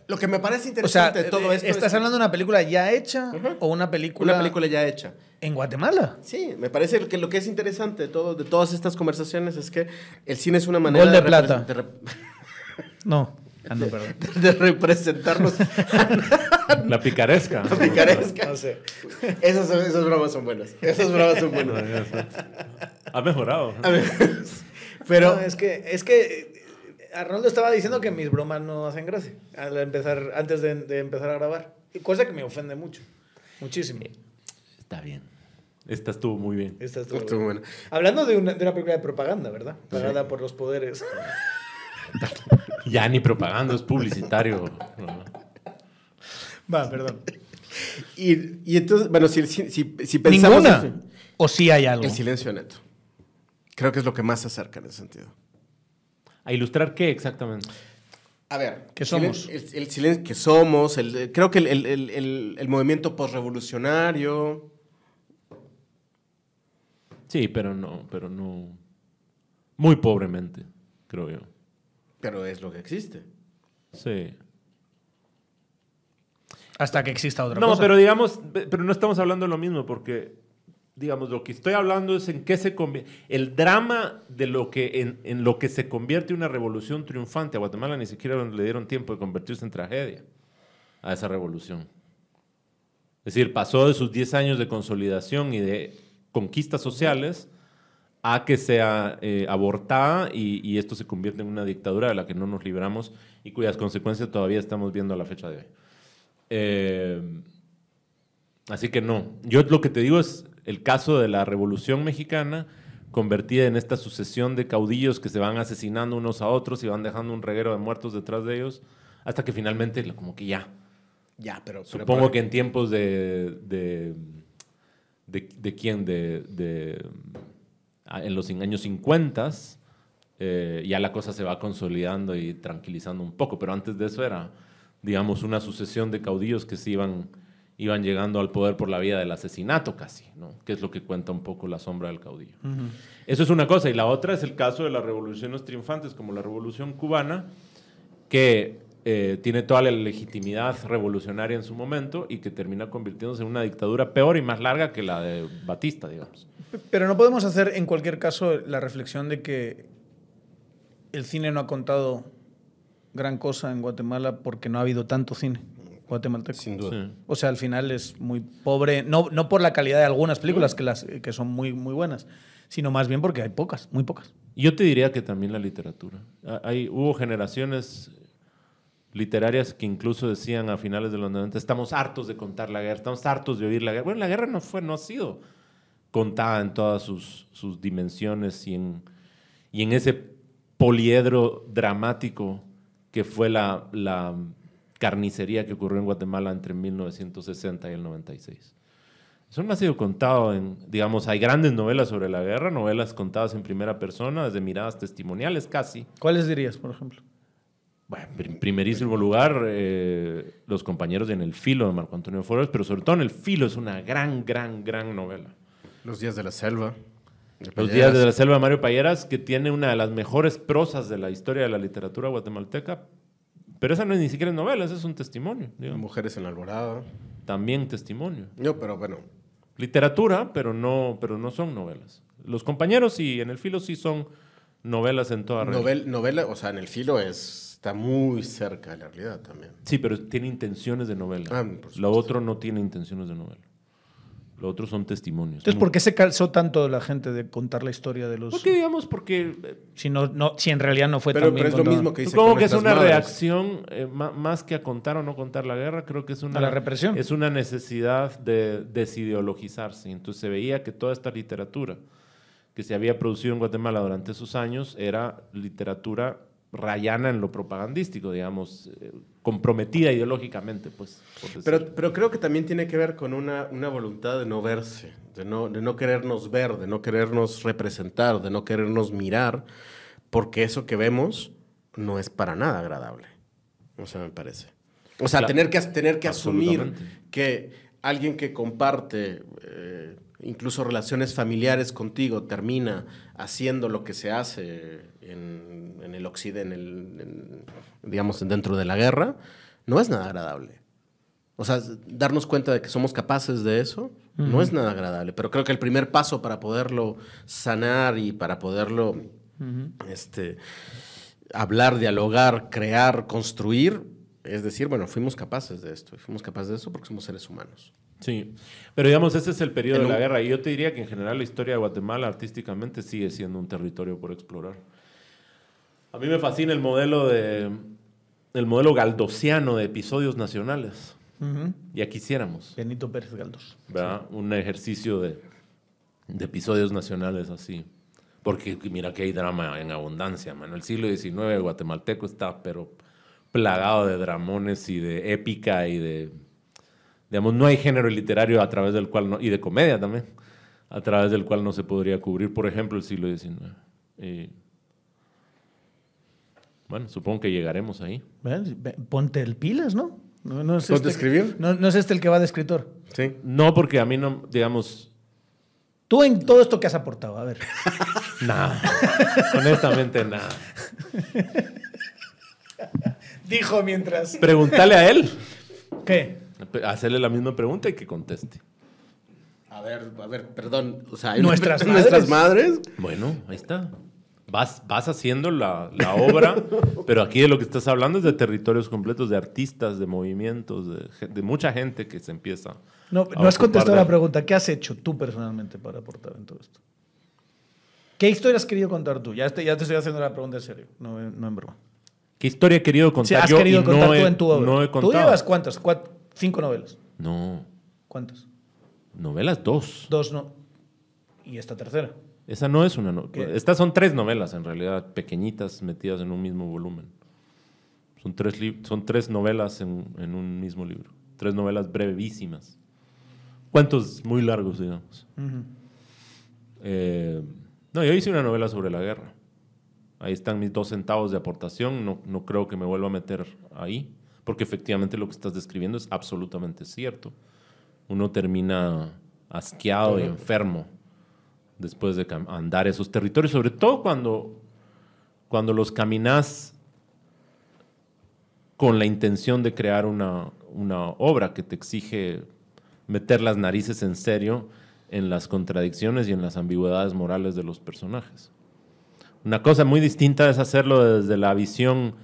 Lo que me parece O sea, interesante de todo eh, esto ¿estás es que- hablando de una película ya hecha o una película, una película ya hecha. en Guatemala? Sí, me parece que lo que es interesante de, todo, de todas estas conversaciones es que el cine es una manera Gol de plata. No. Ah, no, perdón. de representarnos La picaresca. picaresca. No sé. Esas, son- esas bromas son buenas. Esas bromas son buenas. Ha mejorado. A ver, pero No, es que, es que eh, Arnoldo estaba diciendo que mis bromas no hacen gracia al empezar, antes de, de empezar a grabar. Y Cosa que me ofende mucho. Muchísimo. Está bien. Esta estuvo muy bien. Esta estuvo Estuvo buena. buena. Hablando de una, de una película de propaganda, ¿verdad? Pagada por los poderes. Ya ni propaganda, es publicitario. Va, perdón. y, y entonces, bueno, si, si, si, si pensamos... Ninguna. en- ¿O sí hay algo? el silencio neto. Creo que es lo que más se acerca en ese sentido. ¿A ilustrar qué exactamente? A ver, ¿Qué el somos? El, el silencio que somos, el- creo que el, el- el- el- el movimiento postrevolucionario. Sí, pero no, pero no. Muy pobremente, creo yo. Pero es lo que existe. Sí. Hasta que exista otra No, cosa. pero digamos, pe- pero no estamos hablando de lo mismo porque, digamos, lo que estoy hablando es en qué se convierte. El drama de lo que en, en lo que se convierte una revolución triunfante. A Guatemala ni siquiera le dieron tiempo de convertirse en tragedia a esa revolución. Es decir, pasó de sus 10 años de consolidación y de conquistas sociales a que sea eh, abortada y, y esto se convierte en una dictadura de la que no nos libramos y cuyas consecuencias todavía estamos viendo a la fecha de hoy. Eh, así que no. Yo lo que te digo es el caso de la Revolución Mexicana convertida en esta sucesión de caudillos que se van asesinando unos a otros y van dejando un reguero de muertos detrás de ellos hasta que finalmente como que ya. Ya, pero... Supongo pero- que en tiempos de... ¿De, de, de quién? De, de- en los años 50 eh, ya la cosa se va consolidando y tranquilizando un poco, pero antes de eso era, digamos, una sucesión de caudillos que se iban, iban llegando al poder por la vía del asesinato casi, ¿no? que es lo que cuenta un poco la sombra del caudillo. Eso es una cosa, y la otra es el caso de las revoluciones triunfantes, como la revolución cubana, que eh, tiene toda la legitimidad revolucionaria en su momento y que termina convirtiéndose en una dictadura peor y más larga que la de Batista, digamos. Pero no podemos hacer en cualquier caso la reflexión de que el cine no ha contado gran cosa en Guatemala porque no ha habido tanto cine guatemalteco. Sin duda. Sí. O sea, al final es muy pobre, no, no por la calidad de algunas películas que, las, que son muy, muy buenas, sino más bien porque hay pocas, muy pocas. Yo te diría que también la literatura. Ha- Hay, hubo generaciones literarias que incluso decían a finales de los 90, estamos hartos de contar la guerra, estamos hartos de oír la guerra. Bueno, la guerra no fue, no ha sido contada en todas sus, sus dimensiones y en, y en ese poliedro dramático que fue la, la carnicería que ocurrió en Guatemala entre 1960 y el 96. Eso no ha sido contado en, digamos, hay grandes novelas sobre la guerra, novelas contadas en primera persona, desde miradas testimoniales casi. ¿Cuáles dirías, por ejemplo? Bueno, en primerísimo lugar, eh, Los compañeros de En el filo de Marco Antonio Flores, pero sobre todo En el filo es una gran, gran, gran novela. Los días de la selva. de Los días de la selva de Mario Payeras, que tiene una de las mejores prosas de la historia de la literatura guatemalteca, pero esa no es ni siquiera novela, esa es un testimonio, digamos. Mujeres en la alborada. también testimonio. No, pero bueno. Literatura, pero no, pero no son novelas. Los compañeros sí, en el filo sí son novelas en toda regla. Novel- novela, o sea, en el filo es, está muy cerca de la realidad también. Sí, pero tiene intenciones de novela. Ah. Lo otro no tiene intenciones de novela. Lo otro son testimonios. Entonces, ¿por qué se calzó tanto la gente de contar la historia de los... ¿Por qué, digamos? Porque eh, Si, no, no, si en realidad no fue Pero, tan pero bien es lo mismo que dice Supongo que es una madres. reacción, eh, más que a contar o no contar la guerra, creo que es una... A la represión. Es una necesidad de desideologizarse. Entonces se veía que toda esta literatura que se había producido en Guatemala durante esos años era literatura rayana en lo propagandístico, digamos, eh, comprometida ideológicamente, pues. Pero, pero creo que también tiene que ver con una, una voluntad de no verse, de no, de no querernos ver, de no querernos representar, de no querernos mirar, porque eso que vemos no es para nada agradable. O sea, me parece. O sea, Claro. tener que, tener que asumir que alguien que comparte eh, incluso relaciones familiares contigo termina haciendo lo que se hace en, en el occidente, en el, en, digamos, dentro de la guerra, no es nada agradable. O sea, darnos cuenta de que somos capaces de eso no es nada agradable, pero creo que el primer paso para poderlo sanar y para poderlo este, hablar, dialogar, crear, construir, es decir, bueno, fuimos capaces de esto, y fuimos capaces de eso porque somos seres humanos. Sí, pero digamos, ese es el periodo En de la guerra. Y yo te diría que en general la historia de Guatemala artísticamente sigue siendo un territorio por explorar. A mí me fascina el modelo de el modelo galdosiano de episodios nacionales. Ujú. Ya quisiéramos, Benito Pérez Galdós. ¿verdad? Un ejercicio de, de episodios nacionales así. Porque mira que hay drama en abundancia, mano. El siglo XIX guatemalteco está, pero plagado de dramones y de épica y de, Digamos, no hay género literario a través del cual, no, y de comedia también, a través del cual no se podría cubrir, por ejemplo, el siglo XIX. Eh, bueno, supongo que llegaremos ahí. Ponte el pilas, ¿no? No, no es ¿Ponte este, escribir? No, no, es este el que va de escritor. Sí. No, porque a mí no, digamos... Tú en todo esto que has aportado, a ver. nada. Honestamente, nada. Dijo mientras. Pregúntale a él. ¿Qué? Hacerle la misma pregunta y que conteste. A ver, a ver, perdón. O sea, ¿Nuestras, madres? ¿Nuestras madres? Bueno, ahí está. Vas, vas haciendo la, la obra, pero aquí de lo que estás hablando es de territorios completos, de artistas, de movimientos, de, de mucha gente que se empieza. No, no has contestado la pregunta. ¿Qué has hecho tú personalmente para aportar en todo esto? ¿Qué historia has querido contar tú? Ya te, ya te estoy haciendo la pregunta en serio, no, no en broma. ¿Qué historia he querido contar sí, has querido contar tú en tu obra. No he ¿Tú llevas cuántas? ¿Cinco novelas? No. ¿Cuántas? Novelas, dos. Dos, no. ¿Y esta tercera? Esa no es una novela. Estas son tres novelas, en realidad, pequeñitas, metidas en un mismo volumen. Son tres, son tres novelas en, en, un mismo libro. Tres novelas brevísimas. Cuentos muy largos, digamos. eh, no, yo hice una novela sobre la guerra. Ahí están mis dos centavos de aportación. No, no creo que me vuelva a meter ahí, porque efectivamente lo que estás describiendo es absolutamente cierto. Uno termina asqueado y enfermo después de andar esos territorios, sobre todo cuando, cuando los caminas con la intención de crear una, una obra que te exige meter las narices en serio en las contradicciones y en las ambigüedades morales de los personajes. Una cosa muy distinta es hacerlo desde la visión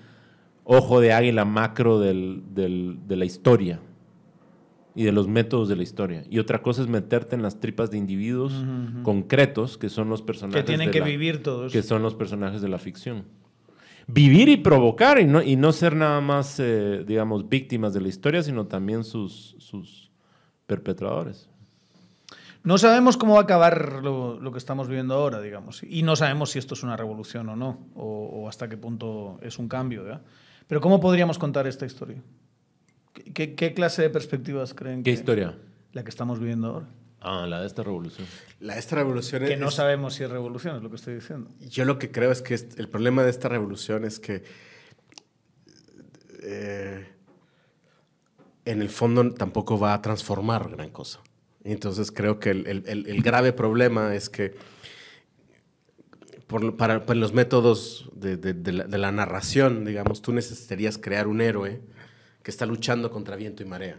ojo de águila macro del, del, de la historia y de los métodos de la historia. Y otra cosa es meterte en las tripas de individuos uh -huh. concretos que son los personajes. Que tienen que la, vivir todos. Que son los personajes de la ficción. Vivir y provocar y no, y no ser nada más, eh, digamos, víctimas de la historia, sino también sus, sus perpetradores. No sabemos cómo va a acabar lo, lo, que estamos viviendo ahora, digamos, y no sabemos si esto es una revolución o no, o, o hasta qué punto es un cambio. ¿verdad? Pero ¿cómo podríamos contar esta historia? ¿Qué, ¿Qué, clase de perspectivas creen ¿Qué que historia? La que estamos viviendo ahora. Ah, la de esta revolución. La de esta revolución Que es, no sabemos si es revolución, es lo que estoy diciendo. Yo lo que creo es que el problema de esta revolución es que eh, en el fondo tampoco va a transformar gran cosa. Entonces creo que el, el, el grave problema es que por, para, para, los métodos de, de, de, la, de, la, narración, digamos, tú necesitarías crear un héroe que está luchando contra viento y marea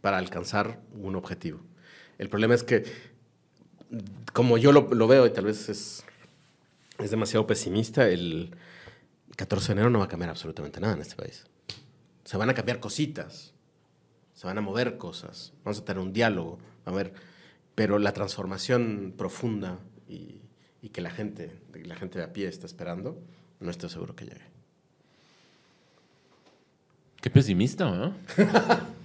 para alcanzar un objetivo. El problema es que, como yo lo, lo veo, y tal vez es, es demasiado pesimista, el 14 de enero no va a cambiar absolutamente nada en este país. Se van a cambiar cositas, se van a mover cosas, vamos a tener un diálogo, a ver, pero la transformación profunda y, y que la gente, la gente de a pie está esperando, no estoy seguro que llegue. Qué pesimista, ¿no?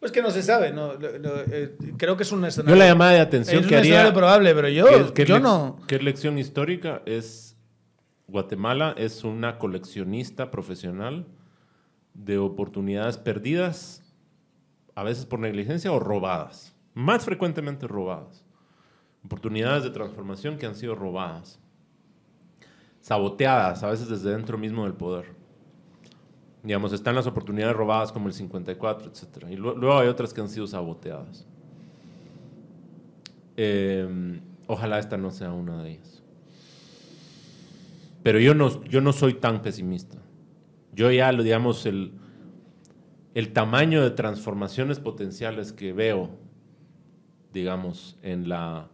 Pues que no se sabe, no, eh, creo que es un escenario. Yo la llamada de atención es que un haría. escenario probable, pero yo, ¿qué, qué yo no. ¿Qué lección histórica es? Guatemala es una coleccionista profesional de oportunidades perdidas, a veces por negligencia o robadas, más frecuentemente robadas. Oportunidades de transformación que han sido robadas, saboteadas, a veces desde dentro mismo del poder. Digamos, están las oportunidades robadas como el 54, etc. Y luego hay otras que han sido saboteadas. Eh, ojalá esta no sea una de ellas. Pero yo no, yo no soy tan pesimista. Yo ya, lo digamos, el, el tamaño de transformaciones potenciales que veo, digamos, en la,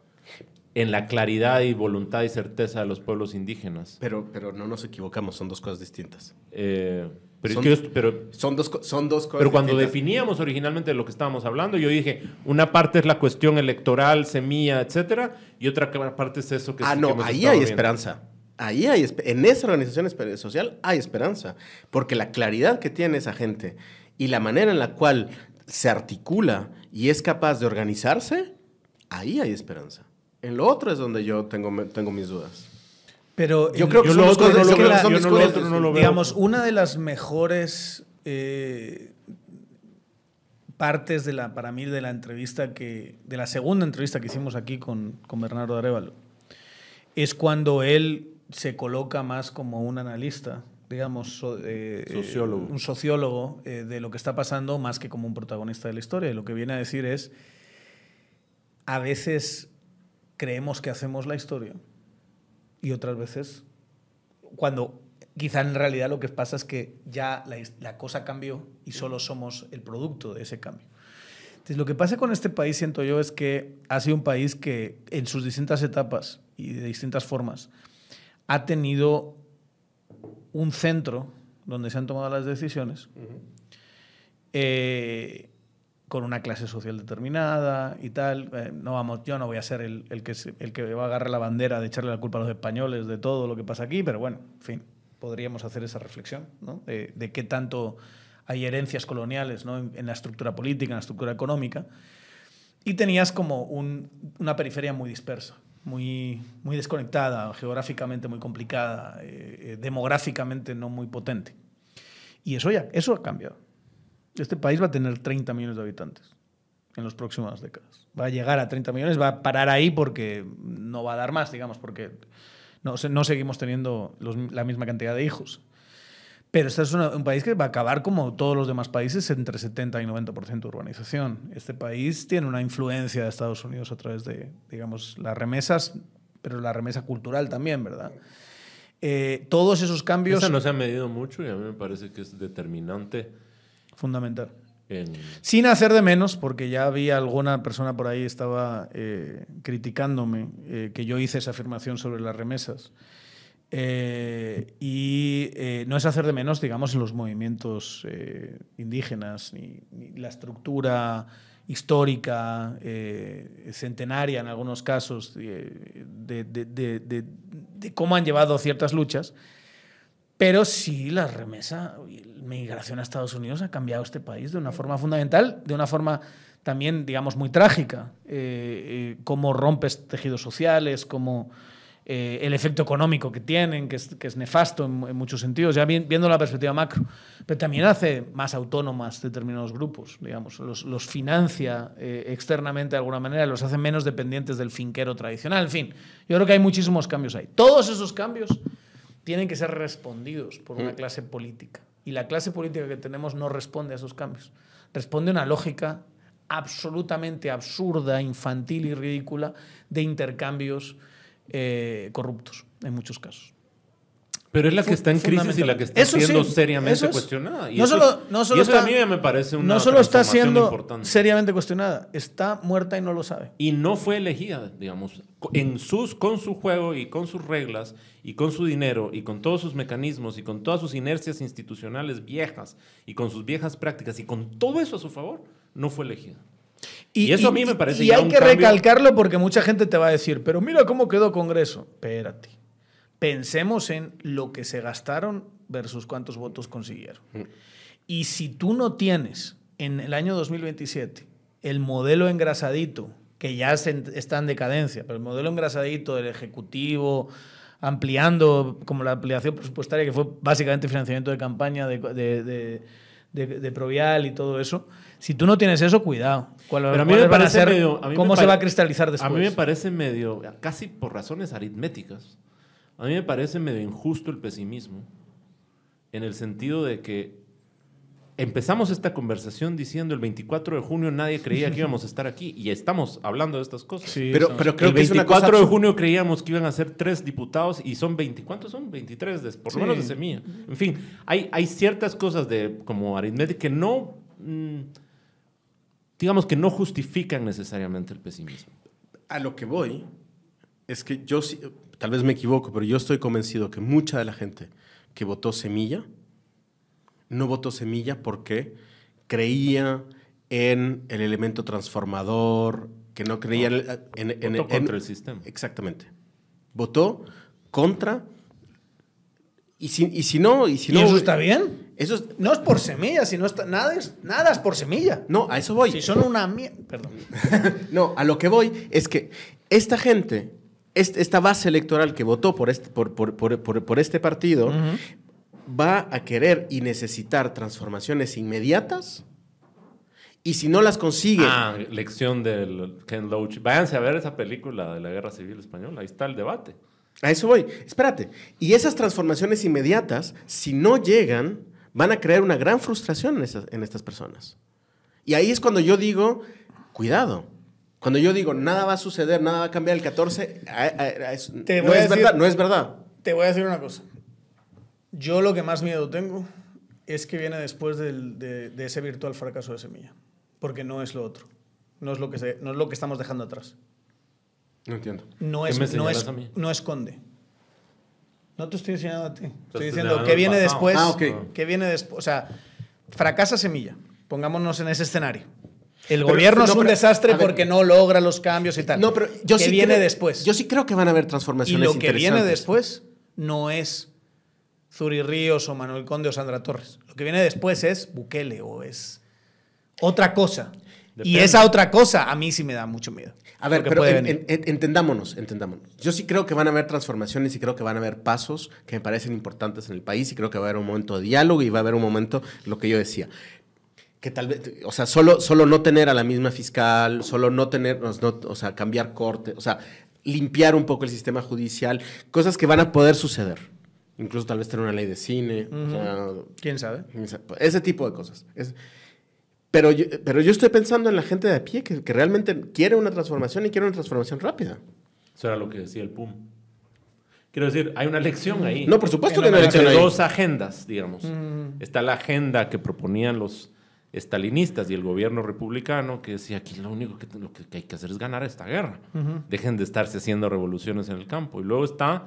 en la claridad y voluntad y certeza de los pueblos indígenas. Pero, pero no nos equivocamos, son dos cosas distintas. Eh, pero, Son- es que yo- pero, Son dos, son dos cosas pero cuando distintas. definíamos originalmente de lo que estábamos hablando, yo dije, una parte es la cuestión electoral, semilla, etcétera, y otra parte es eso que Ah, que no, hemos ahí hay viendo. esperanza. Ahí hay, en esa organización social hay esperanza, porque la claridad que tiene esa gente y la manera en la cual se articula y es capaz de organizarse, ahí hay esperanza. En lo otro es donde yo tengo, tengo mis dudas. Pero Yo creo que Yo lo otro no lo veo, yo no lo discursos- otro no lo veo. digamos, una de las mejores eh, partes de la, para mí, de la entrevista que, de la segunda entrevista que hicimos aquí con, con Bernardo Arevalo, es cuando él se coloca más como un analista, digamos, eh, sociólogo. un sociólogo eh, de lo que está pasando, más que como un protagonista de la historia. Y lo que viene a decir es, a veces creemos que hacemos la historia y otras veces, cuando quizá en realidad lo que pasa es que ya la, la cosa cambió y solo somos el producto de ese cambio. Entonces, lo que pasa con este país, siento yo, es que ha sido un país que en sus distintas etapas y de distintas formas ha tenido un centro donde se han tomado las decisiones eh, con una clase social determinada y tal. Eh, no vamos, yo no voy a ser el, el que, el que va a agarrar la bandera de echarle la culpa a los españoles de todo lo que pasa aquí, pero bueno, en fin, podríamos hacer esa reflexión ¿no? de, de qué tanto hay herencias coloniales ¿no? en, en la estructura política, en la estructura económica. Y tenías como un- una periferia muy dispersa, muy, muy desconectada, geográficamente muy complicada, eh, eh, demográficamente no muy potente. Y eso ya, eso ha cambiado. Este país va a tener 30 millones de habitantes en las próximas décadas. Va a llegar a 30 millones, va a parar ahí porque no va a dar más, digamos, porque no, no seguimos teniendo los- la misma cantidad de hijos. Pero este es una- un país que va a acabar como todos los demás países entre 70 y 90% de urbanización. Este país tiene una influencia de Estados Unidos a través de, digamos, las remesas, pero la remesa cultural también, ¿verdad? Eh, todos esos cambios... Esa no se ha medido mucho y a mí me parece que es determinante Fundamental. en... Sin hacer de menos, porque ya había alguna persona por ahí estaba eh, criticándome eh, que yo hice esa afirmación sobre las remesas. Eh, y no es hacer de menos, digamos, los movimientos indígenas, ni, ni la estructura histórica, centenaria en algunos casos, de, de- de- de- de cómo han llevado ciertas luchas. Pero sí, la remesa, la migración a Estados Unidos ha cambiado este país de una forma fundamental, de una forma también, digamos, muy trágica. Eh, eh, cómo rompes tejidos sociales, cómo eh, el efecto económico que tienen, que es, que es nefasto en, en muchos sentidos, ya vi- viendo la perspectiva macro. Pero también hace más autónomas determinados grupos, digamos, los, los financia eh, externamente de alguna manera, los hace menos dependientes del finquero tradicional. En fin, yo creo que hay muchísimos cambios ahí. Todos esos cambios tienen que ser respondidos por una clase política. Y la clase política que tenemos no responde a esos cambios. Responde a una lógica absolutamente absurda, infantil y ridícula de intercambios eh, corruptos, en muchos casos. Pero es la que está en crisis y la que está Eso sí, siendo seriamente eso es- cuestionada. Y no eso, solo- no solo y eso está- a mí me parece una no solo está siendo importante. seriamente cuestionada, está muerta y no lo sabe. y no fue elegida, digamos, en sus, con su juego y con sus reglas y con su dinero y con todos sus mecanismos y con todas sus inercias institucionales viejas y con sus viejas prácticas y con todo eso a su favor, no fue elegida. Y eso a mí me parece Y ya hay un que cambio- recalcarlo porque mucha gente te va a decir, pero mira cómo quedó Congreso. Espérate. Pensemos en lo que se gastaron versus cuántos votos consiguieron. Y si tú no tienes en el año 2027 el modelo engrasadito, que ya está en decadencia, pero el modelo engrasadito del Ejecutivo, ampliando como la ampliación presupuestaria, que fue básicamente financiamiento de campaña de, de, de- de- de Provial y todo eso, si tú no tienes eso, cuidado. ¿Cuál- Pero a mí me parece ser- medio- a mí me ¿Cómo se va a cristalizar después? A mí me parece medio, casi por razones aritméticas, a mí me parece medio injusto el pesimismo, en el sentido de que empezamos esta conversación diciendo el 24 de junio nadie creía que íbamos a estar aquí y estamos hablando de estas cosas. Sí, Pero, pero creo el que es una 24 cosa de junio creíamos que iban a ser tres diputados y son 20, ¿cuántos son? 23, de- por lo Sí. menos de semilla. En fin, hay, hay ciertas cosas de como aritmética que no, mm, digamos que no justifican necesariamente el pesimismo. A lo que voy es que yo, tal vez me equivoco, pero yo estoy convencido que mucha de la gente que votó Semilla no votó Semilla porque creía en el elemento transformador, que no creía en, en- en- Votó en- contra el sistema. Exactamente. Votó contra. Y si, y si no. Y, si ¿Y no, eso está bien? Eso es- No es por semilla, sino está, nada, es, nada es por semilla. no, a eso voy. Si son una mierda. Perdón. No, a lo que voy es que esta gente, est- esta base electoral que votó por este, por, por- por- por- por este partido, va a querer y necesitar transformaciones inmediatas Y si no las consigue, Ah, lección del Ken Loach. Váyanse a ver esa película de la Guerra Civil Española. Ahí está el debate. a eso voy. Espérate. Y esas transformaciones inmediatas, si no llegan, van a crear una gran frustración en, esas- en estas personas. Y ahí es cuando yo digo, cuidado. Cuando yo digo, nada va a suceder, nada va a cambiar el 14, a- a- a- es- Te no es decir- verdad, no es verdad. Te voy a decir una cosa. Yo lo que más miedo tengo es que viene después del- de, de ese virtual fracaso de Semilla. Porque no es lo otro. No es lo que, se- no es lo que estamos dejando atrás. No entiendo. No, ¿Qué es, no, es, no esconde. No te estoy enseñando a ti. Estoy diciendo que viene pasado. después. Ah, ok. Que viene después. O sea, fracasa Semilla. Pongámonos en ese escenario. El Pero- gobierno no, es un pero- desastre ver. porque no logra los cambios y tal. No, pero yo que sí viene creo- después. Yo sí creo que van a haber y transformaciones lo que viene después no es Zuri Ríos o Manuel Conde o Sandra Torres. Lo que viene después es Bukele o es otra cosa. Y esa otra cosa a mí sí me da mucho miedo. A ver, pero en- en- entendámonos, entendámonos. Yo sí creo que van a haber transformaciones y creo que van a haber pasos que me parecen importantes en el país y creo que va a haber un momento de diálogo y va a haber un momento, lo que yo decía, que tal vez, o sea, solo, solo no tener a la misma fiscal, solo no tener, no- no- o sea, cambiar corte, o sea, limpiar un poco el sistema judicial, cosas que van a poder suceder. Incluso tal vez tener una ley de cine, o sea, ¿Quién sabe? ese tipo de cosas. Es- pero, yo, pero yo estoy pensando en la gente de a pie que, que realmente quiere una transformación y quiere una transformación rápida. Eso era lo que decía el PUM. Quiero decir, hay una lección ahí. No, por supuesto que hay entre elección ahí. dos agendas, digamos. Está la agenda que proponían los estalinistas y el gobierno republicano, que decía que lo único que, lo que, que hay que hacer es ganar esta guerra. Dejen de estarse haciendo revoluciones en el campo. Y luego está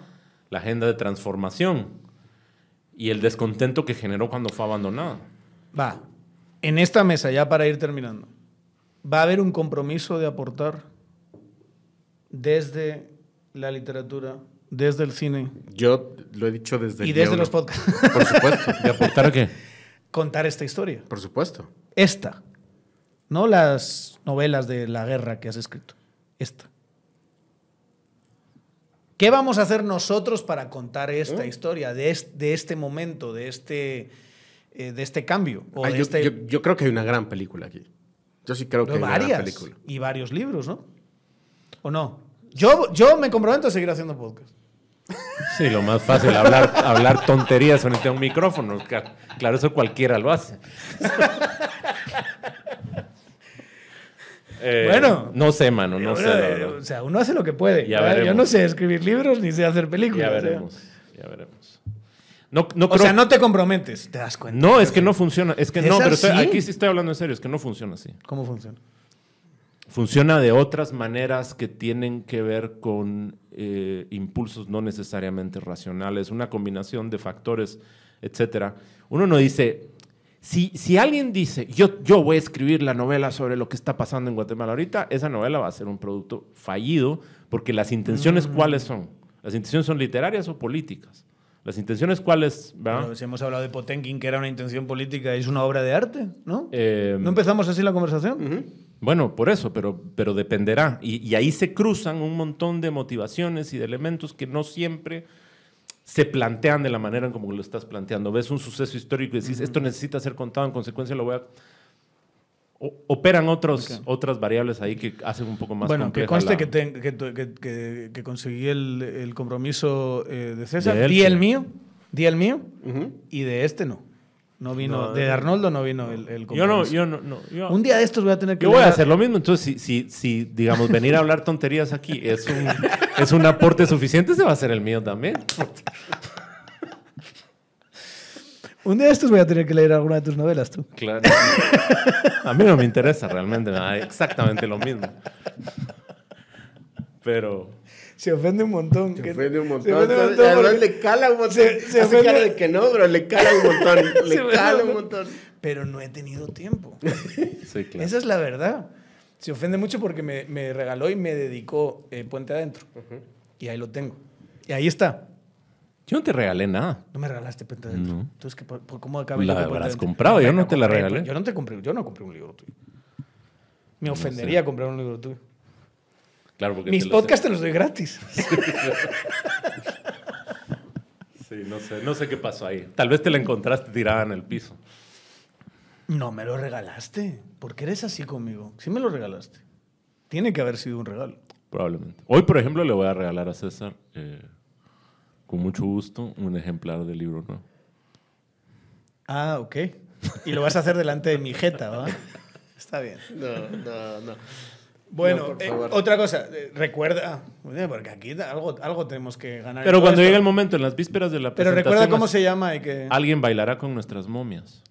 la agenda de transformación y el descontento que generó cuando fue abandonada. Va. En esta mesa, ya para ir terminando, va a haber un compromiso de aportar desde la literatura, desde el cine Yo lo he dicho desde y el desde los podcasts, Por supuesto, ¿De aportar a qué? contar esta historia. por supuesto. Esta. No las novelas de la guerra que has escrito. Esta. ¿Qué vamos a hacer nosotros para contar esta historia de, es- de este momento, de este, eh, de este cambio? O Ah, de yo, este- yo- yo creo que hay una gran película aquí. Yo sí creo que hay una gran varias. película. Y varios libros, ¿no? ¿O no? Yo, yo me comprometo a seguir haciendo podcast. Sí, lo más fácil, hablar, hablar tonterías frente a un micrófono. Claro, eso cualquiera lo hace. Eh, Bueno. No sé, mano, no sé. o sea, uno hace lo que puede. Yo veremos. no sé escribir libros ni sé hacer películas. Ya o sea. veremos, ya veremos. No, no O creo- sea, no te comprometes, te das cuenta. No, es que no funciona. Es que no, ¿Es pero estoy- aquí sí estoy hablando en serio, es que no funciona así. ¿Cómo funciona? Funciona de otras maneras que tienen que ver con eh, impulsos no necesariamente racionales, una combinación de factores, etcétera. Uno no dice, si, si alguien dice, yo, yo voy a escribir la novela sobre lo que está pasando en Guatemala ahorita, esa novela va a ser un producto fallido, porque las intenciones Mm. cuáles son? ¿Las intenciones son literarias o políticas? Las intenciones cuáles, ¿verdad? Pero si hemos hablado de Potenkin, que era una intención política, es una obra de arte, ¿no? Eh, ¿No empezamos así la conversación? Bueno, por eso, pero, pero dependerá. Y, y ahí se cruzan un montón de motivaciones y de elementos que no siempre se plantean de la manera en como lo estás planteando. Ves un suceso histórico y decís, esto necesita ser contado, en consecuencia lo voy a... O- operan otros, otras variables ahí que hacen un poco más bueno, que conste la- que, ten- que, que- que- que conseguí el, el compromiso eh, de César. De él, di sí. el mío, di el mío, y de este no. No vino, No, de Arnoldo no vino el, el Yo no, yo no, no. Yo, Un día de estos voy a tener que yo voy a hacer lo mismo. Entonces, si, si, si digamos, venir a hablar tonterías aquí es un, es un aporte suficiente, se va a hacer el mío también. Un día de estos voy a tener que leer alguna de tus novelas, tú. Claro. A mí no me interesa realmente, me da exactamente lo mismo. Pero Se ofende un montón. Se ofende un montón. se ofende un Entonces, montón además porque- le cala un montón. Se- se Hace ofende- cara de que no, pero le cala un montón. Le cala un montón. Pero no he tenido tiempo. sí, claro. Esa es la verdad. Se ofende mucho porque me, me regaló y me dedicó eh, Puente Adentro. Y ahí lo tengo. Y ahí está. Yo no te regalé nada. No me regalaste Puente Adentro. No. Entonces, ¿qué, por- por- ¿cómo acabé La yo habrás comprado, yo Bueno, no te la regalé. pues, Yo no te compré, yo no compré un libro tuyo. Me ofendería comprar un libro tuyo. Claro, porque Mis podcasts te los doy gratis. Sí, no sé, no sé qué pasó ahí. Tal vez te la encontraste tirada en el piso. No me lo regalaste. ¿Por qué eres así conmigo? Sí me lo regalaste. Tiene que haber sido un regalo. Probablemente. Hoy, por ejemplo, le voy a regalar a César, eh, con mucho gusto, un ejemplar del libro nuevo. Ah, ok. Y lo vas a hacer delante de mi jeta, ¿va? Está bien. No, no, no. Bueno, No, eh, otra cosa, eh, recuerda, porque aquí algo, algo tenemos que ganar. Pero cuando esto. llegue el momento, en las vísperas de la Pero recuerda presentación, cómo se llama y que... Alguien bailará con nuestras momias.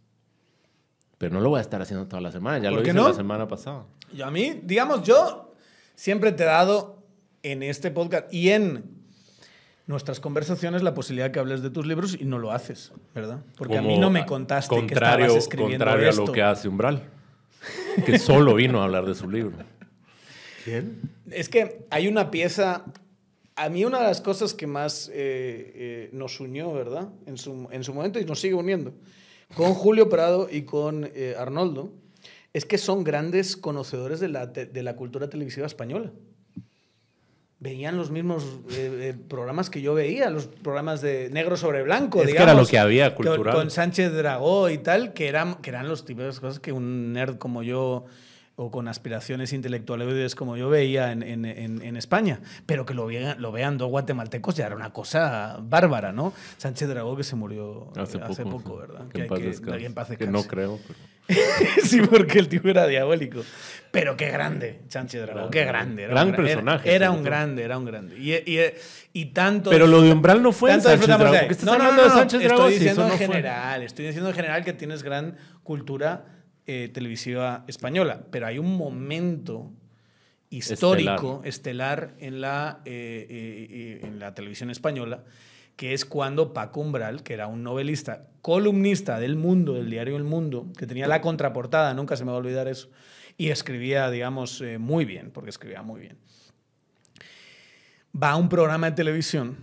Pero no lo voy a estar haciendo toda la semana. Ya ¿Por lo hice no? la semana pasada. Yo a mí, digamos, yo siempre te he dado en este podcast y en nuestras conversaciones la posibilidad de que hables de tus libros y no lo haces, ¿verdad? Porque a mí Como no me contaste que contrario, estabas escribiendo contrario esto. a lo que hace Umbral. Que solo vino a hablar de su libro. ¿Quién? Es que hay una pieza. A mí, una de las cosas que más eh, eh, nos unió, ¿verdad? En su, en su momento y nos sigue uniendo, con Julio Prado y con eh, Arnoldo, es que son grandes conocedores de la, te- de la cultura televisiva española. Veían los mismos eh, eh, programas que yo veía, los programas de negro sobre blanco. Es que era lo que había con- cultural. Con, Sánchez Dragó y tal, que eran, que eran los tipos de cosas que un nerd como yo o con aspiraciones intelectuales como yo veía en, en- en- en España, pero que lo vean, lo vean dos guatemaltecos ya era una cosa bárbara, ¿no? Sánchez Dragó que se murió eh, Hace, hace, poco, poco. ¿verdad? Que en paz que- en paz Que no creo. pero- sí, porque el tipo era diabólico. Pero qué grande, Sánchez Dragó, Gran- qué grande. Era gran un gra- era- personaje, Era, sobre un grande, era un grande. Y, y, y tanto... Pero lo de Umbral no fue tanto Sánchez Dragó. porque estás No, no, hablando no, de no, Sánchez Dragó. Estoy diciendo en no fue. general, estoy diciendo en general que tienes gran cultura eh, televisiva española, pero hay un momento histórico, estelar, en, la, eh, eh, en la televisión española, que es cuando Paco Umbral, que era un novelista, columnista del Mundo, del diario El Mundo, que tenía la contraportada, nunca se me va a olvidar eso, y escribía, digamos, muy bien, porque escribía muy bien. Va a un programa de televisión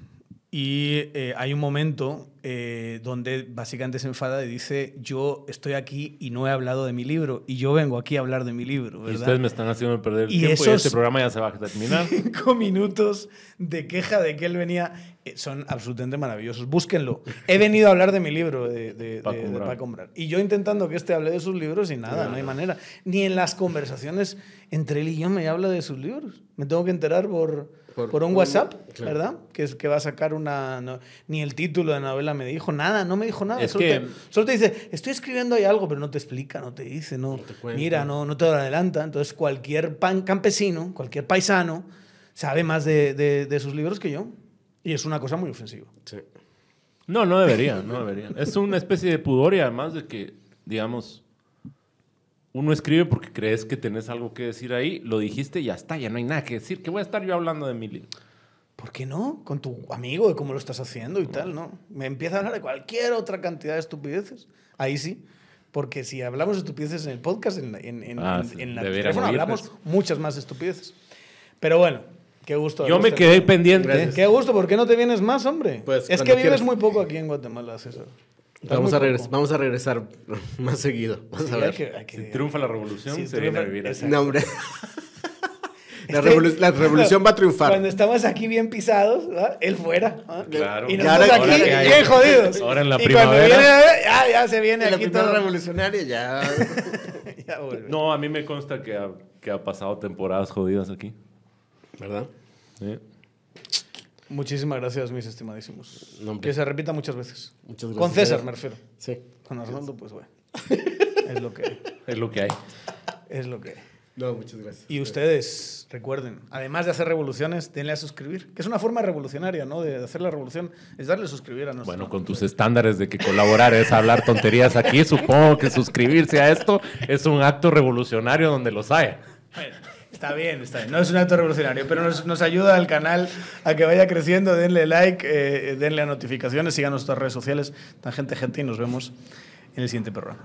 y eh, hay un momento eh, donde básicamente se enfada y dice, yo estoy aquí y no he hablado de mi libro, y yo vengo aquí a hablar de mi libro, Y ¿verdad? ustedes me están haciendo perder el Y tiempo y este programa ya se va a terminar. Cinco minutos de queja de que él venía eh, son absolutamente maravillosos. Búsquenlo. He venido a hablar de mi libro de, de, Paco de- de Umbral. Paco Umbral. Y yo intentando que este hable de sus libros y nada, no hay manera. Ni en las conversaciones entre él y yo me habla de sus libros. Me tengo que enterar por, por, Por un un- WhatsApp, claro. ¿verdad? Que, es, que va a sacar una... no- ni el título de la novela me dijo nada, no me dijo nada. Es solo, que- te, solo te dice, estoy escribiendo ahí algo, pero no te explica, no te dice, no, te cuenta. mira, no, no te lo adelanta. Entonces cualquier pan campesino, cualquier paisano, sabe más de, de- de sus libros que yo. Y es una cosa muy ofensiva. Sí. No, no debería, no debería. Es una especie de pudor y además de que, digamos, uno escribe porque crees que tenés algo que decir ahí, lo dijiste y ya está, ya no hay nada que decir. ¿Qué voy a estar yo hablando de mi libro? ¿Por qué no? Con tu amigo, de cómo lo estás haciendo y tal, ¿no? Me empieza a hablar de cualquier otra cantidad de estupideces. Ahí sí. Porque si hablamos de estupideces en el podcast, en, la- en, en, Ah, en- sí, en la teléfono hablamos muchas más estupideces. Pero bueno, qué gusto. Yo me quedé pendiente. Gracias. Qué gusto, ¿por qué no te vienes más, hombre? Pues, es que vives quieras. muy poco aquí en Guatemala, César. Vamos a, regres- poco. vamos a regresar más seguido. Vamos Sí, a hay ver. que- hay que- Si triunfa la revolución, Sí, se viene a vivir exacto. No, hombre. La, Este- revolu- la revolución va a triunfar. Cuando estamos aquí bien pisados, ¿verdad? él fuera. Claro. Y nosotros ahora- aquí ahora que hay- bien jodidos. Ahora en la y cuando primavera. viene, ya, ya se viene aquí todo. revolucionaria ya. Ya vuelve. No, a mí me consta que ha, que ha pasado temporadas jodidas aquí. ¿Verdad? ¿sí? Muchísimas gracias, mis estimadísimos. No, que se repita muchas veces. Muchas Con gracias. César me refiero. Sí. Con Arnoldo, pues bueno. es lo que Es lo que hay. es lo que hay. No, muchas gracias. Y ustedes, recuerden, además de hacer revoluciones, denle a suscribir, que es una forma revolucionaria, ¿no? De hacer la revolución, es darle a suscribir a nosotros. Bueno, con tus estándares de que colaborar es hablar tonterías aquí, supongo que suscribirse a esto es un acto revolucionario donde los haya. Bueno, Está bien, está bien. No es un acto revolucionario, pero nos, ayuda al canal a que vaya creciendo. Denle like, eh, denle a notificaciones, sigan nuestras redes sociales, Tangente Gente, y nos vemos en el siguiente programa.